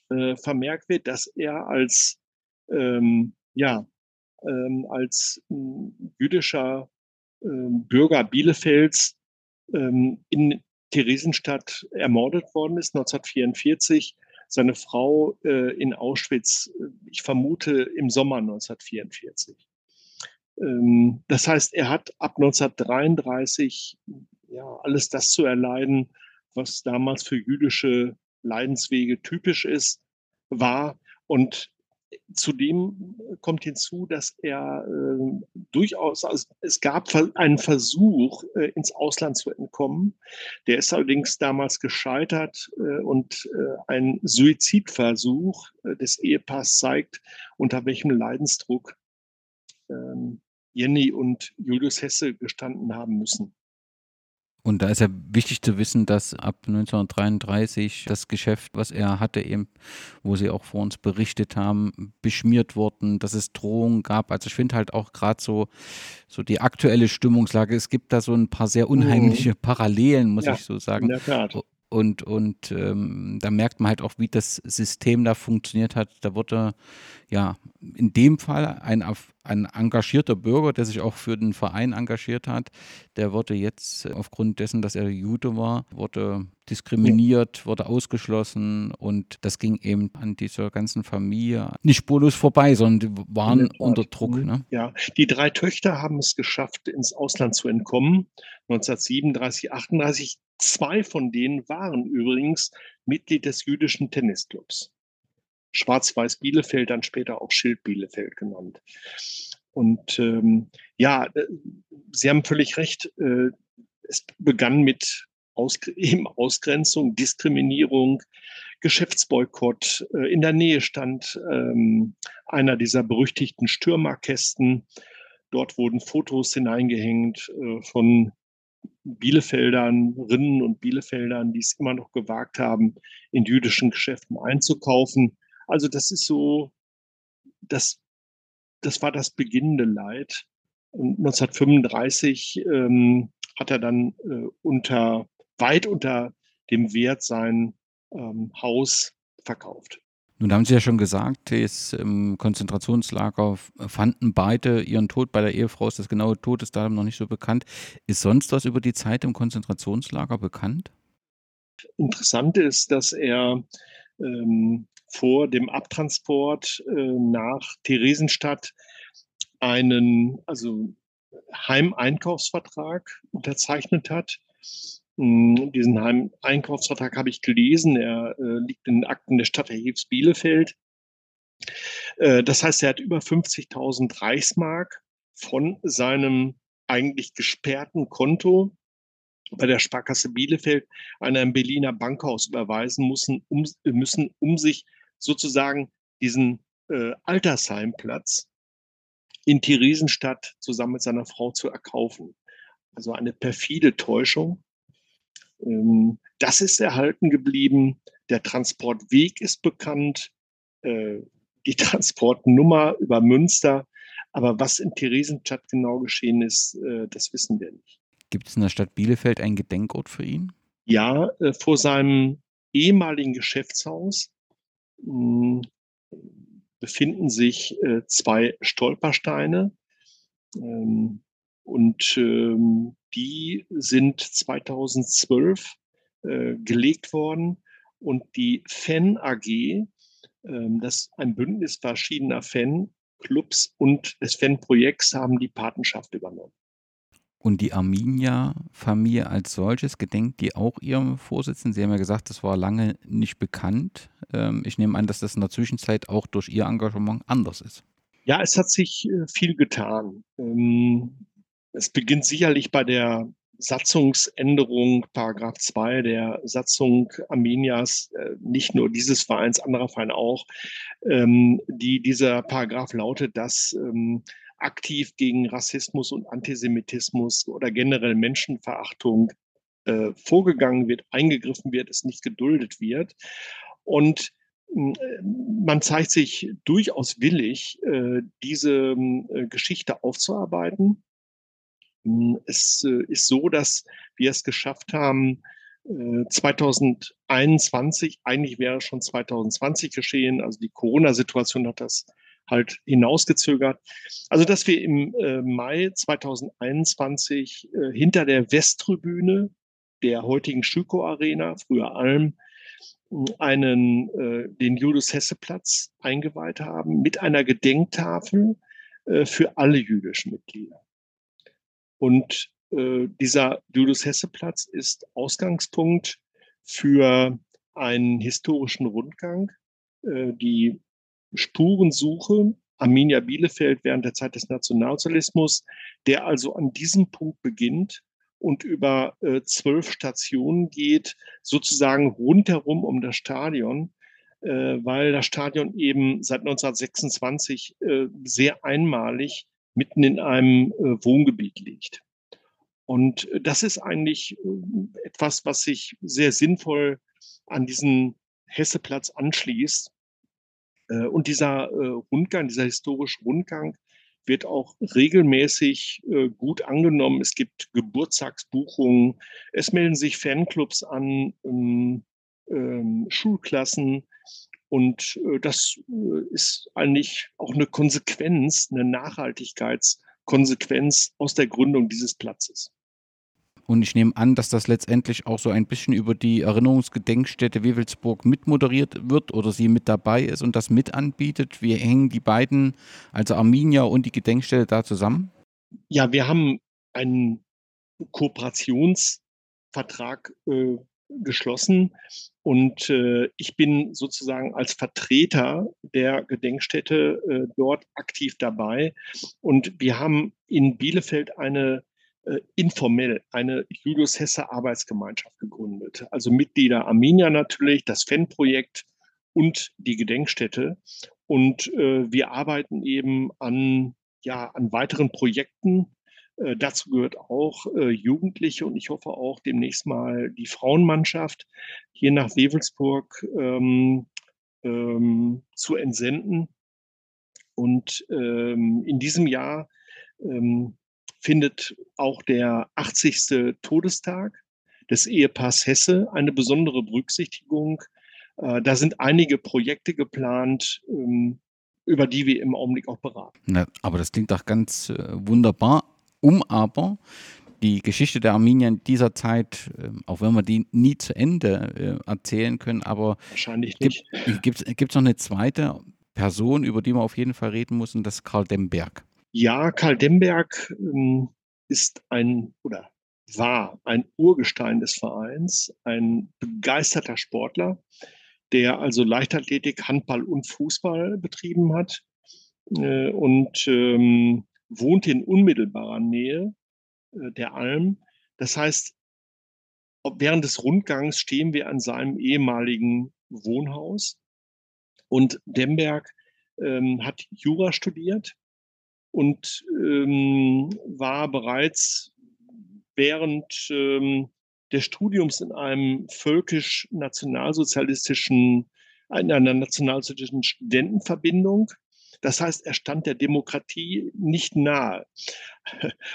äh, vermerkt wird, dass er als ähm, ja, ähm, als äh, jüdischer äh, Bürger Bielefelds ähm, in Theresienstadt ermordet worden ist, 1944. Seine Frau äh, in Auschwitz, äh, ich vermute im Sommer 1944. Ähm, das heißt, er hat ab 1933 ja, alles das zu erleiden, was damals für jüdische Leidenswege typisch ist, war. Und Zudem kommt hinzu, dass er äh, durchaus, also es gab einen Versuch, äh, ins Ausland zu entkommen. Der ist allerdings damals gescheitert äh, und äh, ein Suizidversuch äh, des Ehepaars zeigt, unter welchem Leidensdruck ähm, Jenny und Julius Hesse gestanden haben müssen. Und da ist ja wichtig zu wissen, dass ab 1933 das Geschäft, was er hatte, eben, wo Sie auch vor uns berichtet haben, beschmiert wurden, dass es Drohungen gab. Also ich finde halt auch gerade so, so die aktuelle Stimmungslage, es gibt da so ein paar sehr unheimliche mhm. Parallelen, muss ja, ich so sagen. In der Tat. Und, und ähm, da merkt man halt auch, wie das System da funktioniert hat. Da wurde ja in dem Fall ein, ein engagierter Bürger, der sich auch für den Verein engagiert hat, der wurde jetzt aufgrund dessen, dass er Jude war, wurde diskriminiert, ja. wurde ausgeschlossen und das ging eben an dieser ganzen Familie nicht spurlos vorbei, sondern die waren unter Druck. Ne? Ja, die drei Töchter haben es geschafft, ins Ausland zu entkommen. 1937, 38 Zwei von denen waren übrigens Mitglied des jüdischen Tennisclubs. Schwarz-Weiß Bielefeld, dann später auch Schild Bielefeld genannt. Und ähm, ja, äh, Sie haben völlig recht. Äh, es begann mit Aus eben Ausgrenzung, Diskriminierung, Geschäftsboykott. Äh, in der Nähe stand ähm, einer dieser berüchtigten Stürmerkästen. Dort wurden Fotos hineingehängt äh, von Bielefeldern, Rinnen und Bielefeldern, die es immer noch gewagt haben, in jüdischen Geschäften einzukaufen. Also das ist so, das, das war das beginnende Leid. Und 1935 ähm, hat er dann äh, unter weit unter dem Wert sein ähm, Haus verkauft. Nun haben Sie ja schon gesagt, das im Konzentrationslager fanden beide ihren Tod. Bei der Ehefrau ist das genaue Todesdatum noch nicht so bekannt. Ist sonst was über die Zeit im Konzentrationslager bekannt? Interessant ist, dass er ähm, vor dem Abtransport äh, nach Theresienstadt einen also Heimeinkaufsvertrag unterzeichnet hat. Hm, diesen Heimeinkaufsvertrag habe ich gelesen. Er äh, liegt in den Akten des Stadtarchivs Bielefeld. Äh, das heißt, er hat über 50.000 Reichsmark von seinem eigentlich gesperrten Konto bei der Sparkasse Bielefeld an ein Berliner Bankhaus überweisen müssen, um, müssen, um sich sozusagen diesen äh, Altersheimplatz in Theresienstadt zusammen mit seiner Frau zu erkaufen. Also eine perfide Täuschung. Ähm, das ist erhalten geblieben. Der Transportweg ist bekannt, äh, die Transportnummer über Münster. Aber was in Theresienstadt genau geschehen ist, äh, das wissen wir nicht. Gibt es in der Stadt Bielefeld einen Gedenkort für ihn? Ja, äh, vor seinem ehemaligen Geschäftshaus hm, befinden sich zwei Stolpersteine. Ähm, und ähm, die sind 2012 äh, gelegt worden und die FEN AG, äh, das ist ein Bündnis verschiedener FEN-Clubs und des FEN-Projekts haben die Patenschaft übernommen. Und die Arminia-Familie als solches, gedenkt die auch ihrem Vorsitzenden? Sie haben ja gesagt, das war lange nicht bekannt. Ähm, ich nehme an, dass das in der Zwischenzeit auch durch Ihr Engagement anders ist. Ja, es hat sich äh, viel getan. Ähm, es beginnt sicherlich bei der Satzungsänderung, Paragraph 2 der Satzung Armenias, äh, nicht nur dieses Vereins, anderer Vereine auch, ähm, die dieser Paragraph lautet, dass ähm, aktiv gegen Rassismus und Antisemitismus oder generell Menschenverachtung äh, vorgegangen wird, eingegriffen wird, es nicht geduldet wird. Und äh, man zeigt sich durchaus willig, äh, diese Geschichte aufzuarbeiten es äh, ist so, dass wir es geschafft haben, 2021, äh, eigentlich wäre schon 2020 geschehen, also die Corona-Situation hat das halt hinausgezögert. Also, dass wir im äh, Mai 2021 hinter der Westtribüne der heutigen Schüko Arena, früher Alm, hm, einen, den Julius-Hesse-Platz eingeweiht haben mit einer Gedenktafel für alle jüdischen Mitglieder. Und äh, dieser Julius-Hesse-Platz ist Ausgangspunkt für einen historischen Rundgang, äh, die Spurensuche Arminia Bielefeld während der Zeit des Nationalsozialismus, der also an diesem Punkt beginnt und über äh, zwölf Stationen geht, sozusagen rundherum um das Stadion, äh, weil das Stadion eben seit 1926 äh, sehr einmalig mitten in einem äh, Wohngebiet liegt. Und äh, das ist eigentlich äh, etwas, was sich sehr sinnvoll an diesen Hesseplatz anschließt. Und dieser Rundgang, dieser historische Rundgang wird auch regelmäßig gut angenommen. Es gibt Geburtstagsbuchungen, es melden sich Fanclubs an, ähm, ähm, Schulklassen. Und äh, das äh, ist eigentlich auch eine Konsequenz, eine Nachhaltigkeitskonsequenz aus der Gründung dieses Platzes. Und ich nehme an, dass das letztendlich auch so ein bisschen über die Erinnerungsgedenkstätte Wewelsburg mitmoderiert wird oder sie mit dabei ist und das mit anbietet. Wie hängen die beiden, also Arminia und die Gedenkstätte, da zusammen? Ja, wir haben einen Kooperationsvertrag äh, geschlossen. Und äh, ich bin sozusagen als Vertreter der Gedenkstätte äh, dort aktiv dabei. Und wir haben in Bielefeld eine äh, informell eine Julius Hesse Arbeitsgemeinschaft gegründet. Also Mitglieder Arminia natürlich, das FEN-Projekt und die Gedenkstätte. Und äh, wir arbeiten eben an, ja, an weiteren Projekten, äh, dazu gehört auch äh, Jugendliche und ich hoffe auch demnächst mal die Frauenmannschaft hier nach Wewelsburg ähm, ähm, zu entsenden. Und ähm, in diesem Jahr ähm, findet auch der 80. Todestag des Ehepaars Hesse eine besondere Berücksichtigung. Äh, da sind einige Projekte geplant, ähm, über die wir im Augenblick auch beraten. Na, aber das klingt doch ganz äh, wunderbar. Um aber die Geschichte der Armenier in dieser Zeit, äh, auch wenn wir die nie zu Ende äh, erzählen können, aber wahrscheinlich nicht. Gibt es noch eine zweite Person, über die man auf jeden Fall reden muss, und das ist Karl Demberg. Ja, Karl Demberg ähm, ist ein oder war ein Urgestein des Vereins, ein begeisterter Sportler, der also Leichtathletik, Handball und Fußball betrieben hat äh, und ähm, wohnt in unmittelbarer Nähe äh, der Alm. Das heißt, während des Rundgangs stehen wir an seinem ehemaligen Wohnhaus und Demberg ähm, hat Jura studiert und ähm, war bereits während ähm, des Studiums in einem völkisch-nationalsozialistischen, einer nationalsozialistischen Studentenverbindung. Das heißt, er stand der Demokratie nicht nahe.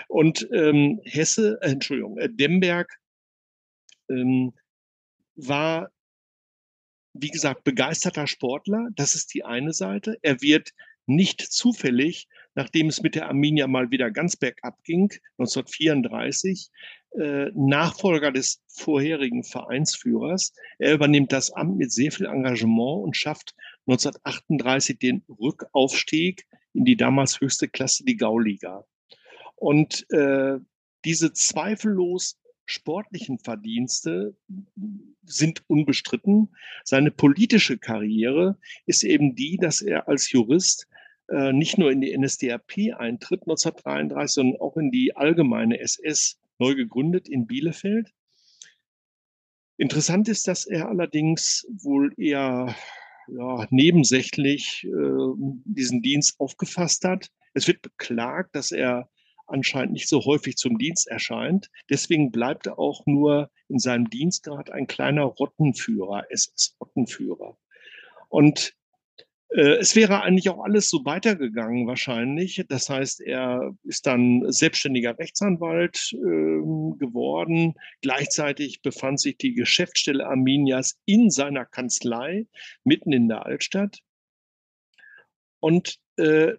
Und ähm, Hesse, äh, Entschuldigung, äh, Demberg ähm, war, wie gesagt, begeisterter Sportler. Das ist die eine Seite. Er wird nicht zufällig, nachdem es mit der Arminia mal wieder ganz bergab ging, 1934, äh, Nachfolger des vorherigen Vereinsführers. Er übernimmt das Amt mit sehr viel Engagement und schafft 1938 den Rückaufstieg in die damals höchste Klasse, die Gauliga. Und äh, diese zweifellos sportlichen Verdienste sind unbestritten. Seine politische Karriere ist eben die, dass er als Jurist äh, nicht nur in die NSDAP eintritt 1933, sondern auch in die allgemeine SS, neu gegründet in Bielefeld. Interessant ist, dass er allerdings wohl eher ja, nebensächlich äh, diesen Dienst aufgefasst hat. Es wird beklagt, dass er anscheinend nicht so häufig zum Dienst erscheint. Deswegen bleibt er auch nur in seinem Dienstgrad ein kleiner Rottenführer, SS-Rottenführer. Und es wäre eigentlich auch alles so weitergegangen wahrscheinlich. Das heißt, er ist dann selbstständiger Rechtsanwalt äh, geworden. Gleichzeitig befand sich die Geschäftsstelle Arminias in seiner Kanzlei mitten in der Altstadt. Und äh,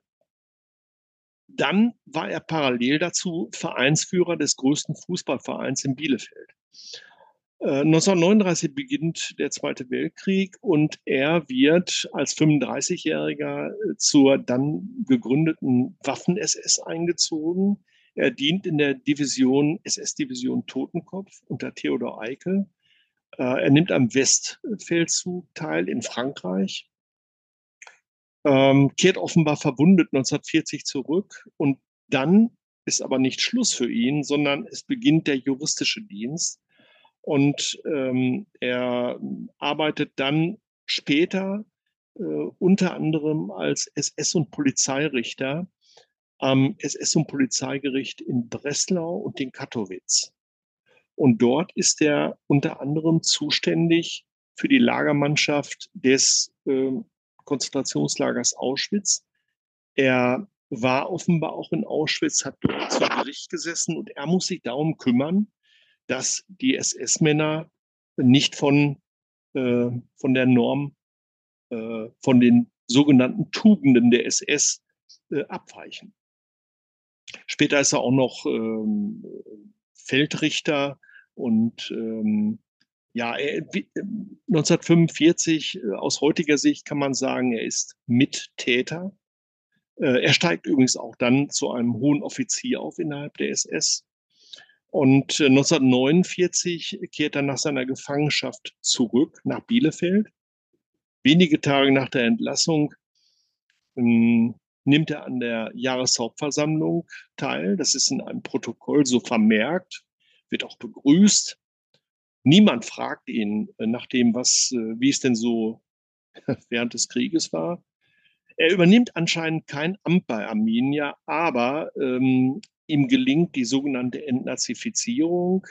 dann war er parallel dazu Vereinsführer des größten Fußballvereins in Bielefeld. 1939 äh, beginnt der Zweite Weltkrieg und er wird als 35-Jähriger äh, zur dann gegründeten Waffen-SS eingezogen. Er dient in der Division, SS-Division Totenkopf unter Theodor Eickel. Äh, er nimmt am Westfeldzug teil in Frankreich, ähm, kehrt offenbar verwundet 1940 zurück und dann ist aber nicht Schluss für ihn, sondern es beginnt der juristische Dienst. Und ähm, er arbeitet dann später äh, unter anderem als SS- und Polizeirichter am SS- und Polizeigericht in Breslau und in Katowice. Und dort ist er unter anderem zuständig für die Lagermannschaft des äh, Konzentrationslagers Auschwitz. Er war offenbar auch in Auschwitz, hat dort zu Gericht gesessen und er muss sich darum kümmern, dass die SS-Männer nicht von, äh, von der Norm, äh, von den sogenannten Tugenden der SS äh, abweichen. Später ist er auch noch ähm, Feldrichter und ähm, ja, er, 1945 äh, aus heutiger Sicht kann man sagen, er ist Mittäter. Äh, er steigt übrigens auch dann zu einem hohen Offizier auf innerhalb der SS. Und 1949 äh, kehrt er nach seiner Gefangenschaft zurück nach Bielefeld. Wenige Tage nach der Entlassung ähm, nimmt er an der Jahreshauptversammlung teil. Das ist in einem Protokoll so vermerkt, wird auch begrüßt. Niemand fragt ihn äh, nach dem, was, äh, wie es denn so während des Krieges war. Er übernimmt anscheinend kein Amt bei Arminia, aber ähm, Ihm gelingt die sogenannte Entnazifizierung.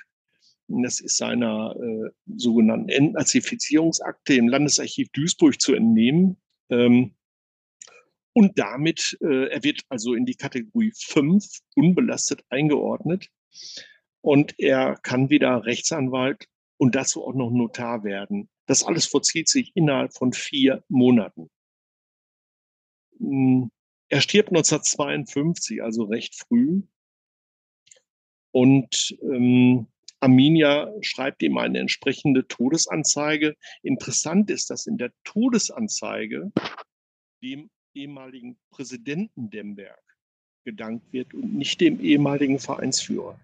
Das ist seiner äh, sogenannten Entnazifizierungsakte im Landesarchiv Duisburg zu entnehmen. Ähm, Und damit, äh, er wird also in die Kategorie 5 unbelastet eingeordnet. Und er kann wieder Rechtsanwalt und dazu auch noch Notar werden. Das alles vollzieht sich innerhalb von vier Monaten. Hm, er stirbt 1952, also recht früh. Und ähm, Arminia schreibt ihm eine entsprechende Todesanzeige. Interessant ist, dass in der Todesanzeige dem ehemaligen Präsidenten Demberg gedankt wird und nicht dem ehemaligen Vereinsführer.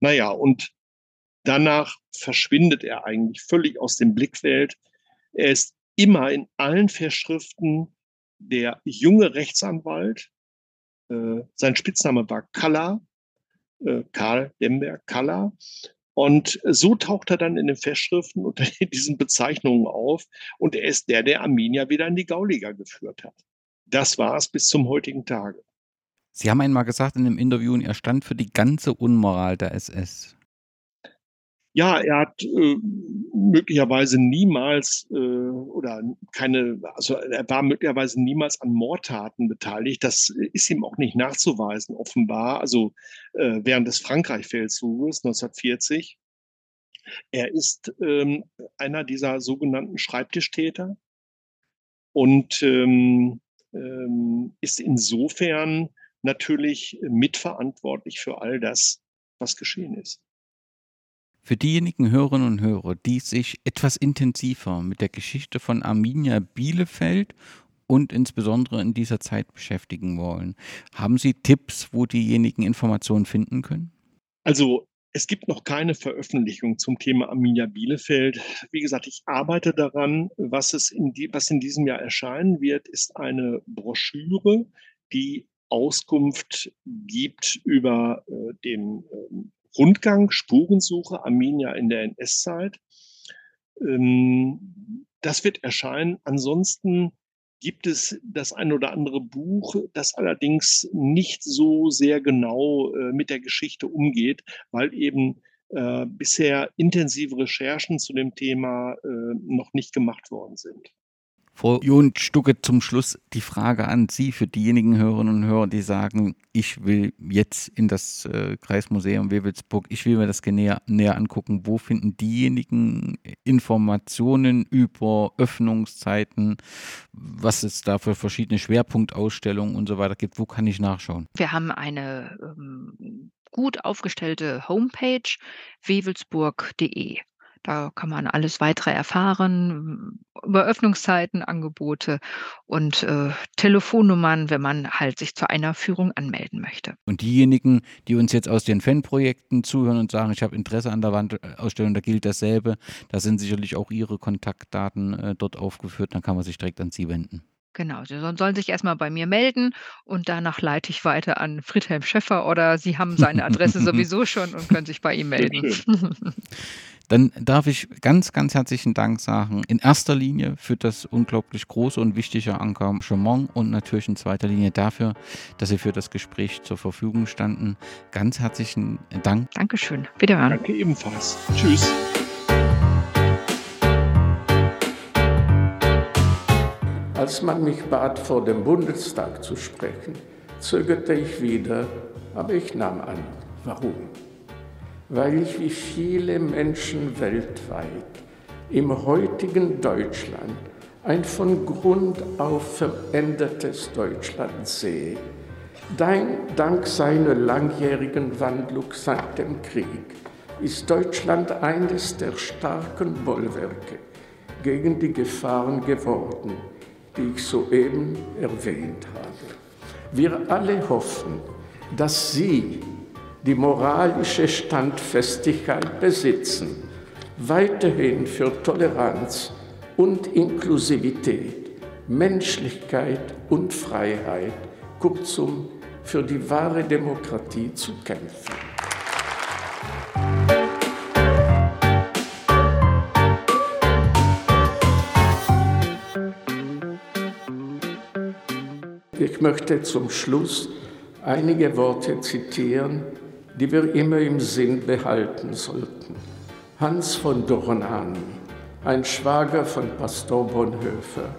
Naja, und danach verschwindet er eigentlich völlig aus dem Blickfeld. Er ist immer in allen Verschriften der junge Rechtsanwalt. Äh, sein Spitzname war Kalla, äh, Karl Demberg, Kalla. Und so taucht er dann in den Festschriften unter diesen Bezeichnungen auf. Und er ist der, der Arminia wieder in die Gauliga geführt hat. Das war es bis zum heutigen Tage. Sie haben einmal gesagt in einem Interview, er stand für die ganze Unmoral der SS. Ja, er hat äh, möglicherweise niemals äh, oder keine, also er war möglicherweise niemals an Mordtaten beteiligt. Das ist ihm auch nicht nachzuweisen, offenbar. Also äh, während des Frankreich-Feldzuges 1940. Er ist ähm, einer dieser sogenannten Schreibtischtäter und ähm, ähm, ist insofern natürlich mitverantwortlich für all das, was geschehen ist. Für diejenigen Hörerinnen und Hörer, die sich etwas intensiver mit der Geschichte von Arminia Bielefeld und insbesondere in dieser Zeit beschäftigen wollen, haben Sie Tipps, wo diejenigen Informationen finden können? Also es gibt noch keine Veröffentlichung zum Thema Arminia Bielefeld. Wie gesagt, ich arbeite daran. Was, es in die, was in diesem Jahr erscheinen wird, ist eine Broschüre, die Auskunft gibt über äh, den äh, Rundgang, Spurensuche, Arminia in der NS-Zeit. Ähm, das wird erscheinen. Ansonsten gibt es das ein oder andere Buch, das allerdings nicht so sehr genau äh, mit der Geschichte umgeht, weil eben äh, bisher intensive Recherchen zu dem Thema äh, noch nicht gemacht worden sind. Frau Stucke, zum Schluss die Frage an Sie für diejenigen Hörerinnen und Hörer, die sagen, ich will jetzt in das äh, Kreismuseum Wewelsburg, ich will mir das näher, näher angucken. Wo finden diejenigen Informationen über Öffnungszeiten, was es da für verschiedene Schwerpunktausstellungen und so weiter gibt? Wo kann ich nachschauen? Wir haben eine ähm, gut aufgestellte Homepage wewelsburg.de. Da kann man alles weitere erfahren, über Öffnungszeiten, Angebote und äh, Telefonnummern, wenn man halt sich zu einer Führung anmelden möchte. Und diejenigen, die uns jetzt aus den Fanprojekten zuhören und sagen, ich habe Interesse an der Wandausstellung, da gilt dasselbe, da sind sicherlich auch Ihre Kontaktdaten äh, dort aufgeführt, dann kann man sich direkt an Sie wenden. Genau, Sie sollen sich erstmal bei mir melden und danach leite ich weiter an Friedhelm Schäffer oder Sie haben seine Adresse sowieso schon und können sich bei ihm melden. Dann darf ich ganz, ganz herzlichen Dank sagen, in erster Linie für das unglaublich große und wichtige Engagement und natürlich in zweiter Linie dafür, dass Sie für das Gespräch zur Verfügung standen. Ganz herzlichen Dank. Dankeschön. Wiederhören. Danke ebenfalls. Tschüss. Als man mich bat, vor dem Bundestag zu sprechen, zögerte ich wieder, aber ich nahm an. Warum? Weil ich wie viele Menschen weltweit im heutigen Deutschland ein von Grund auf verändertes Deutschland sehe. Dank seiner langjährigen Wandlung seit dem Krieg ist Deutschland eines der starken Bollwerke gegen die Gefahren geworden, die ich soeben erwähnt habe. Wir alle hoffen, dass Sie die moralische Standfestigkeit besitzen, weiterhin für Toleranz und Inklusivität, Menschlichkeit und Freiheit, kurzum für die wahre Demokratie zu kämpfen. Ich möchte zum Schluss einige Worte zitieren, die wir immer im Sinn behalten sollten. Hans von Dornani, ein Schwager von Pastor Bonhoeffer,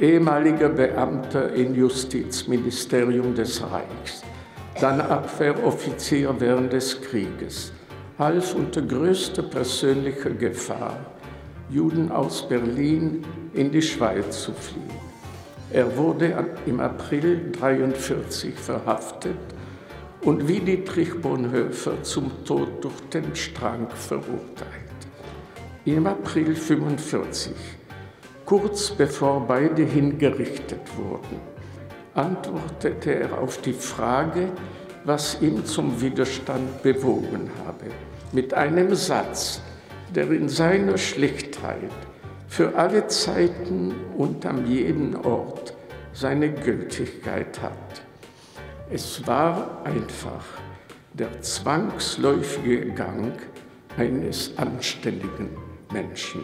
ehemaliger Beamter im Justizministerium des Reichs, dann Abwehroffizier während des Krieges, half unter größter persönlicher Gefahr, Juden aus Berlin in die Schweiz zu fliehen. Er wurde im April 1943 verhaftet und wie Dietrich Bonhoeffer zum Tod durch den Strang verurteilt. Im April 1945 Kurz bevor beide hingerichtet wurden, antwortete er auf die Frage, was ihn zum Widerstand bewogen habe, mit einem Satz, der in seiner Schlichtheit für alle Zeiten und an jedem Ort seine Gültigkeit hat. Es war einfach der zwangsläufige Gang eines anständigen Menschen.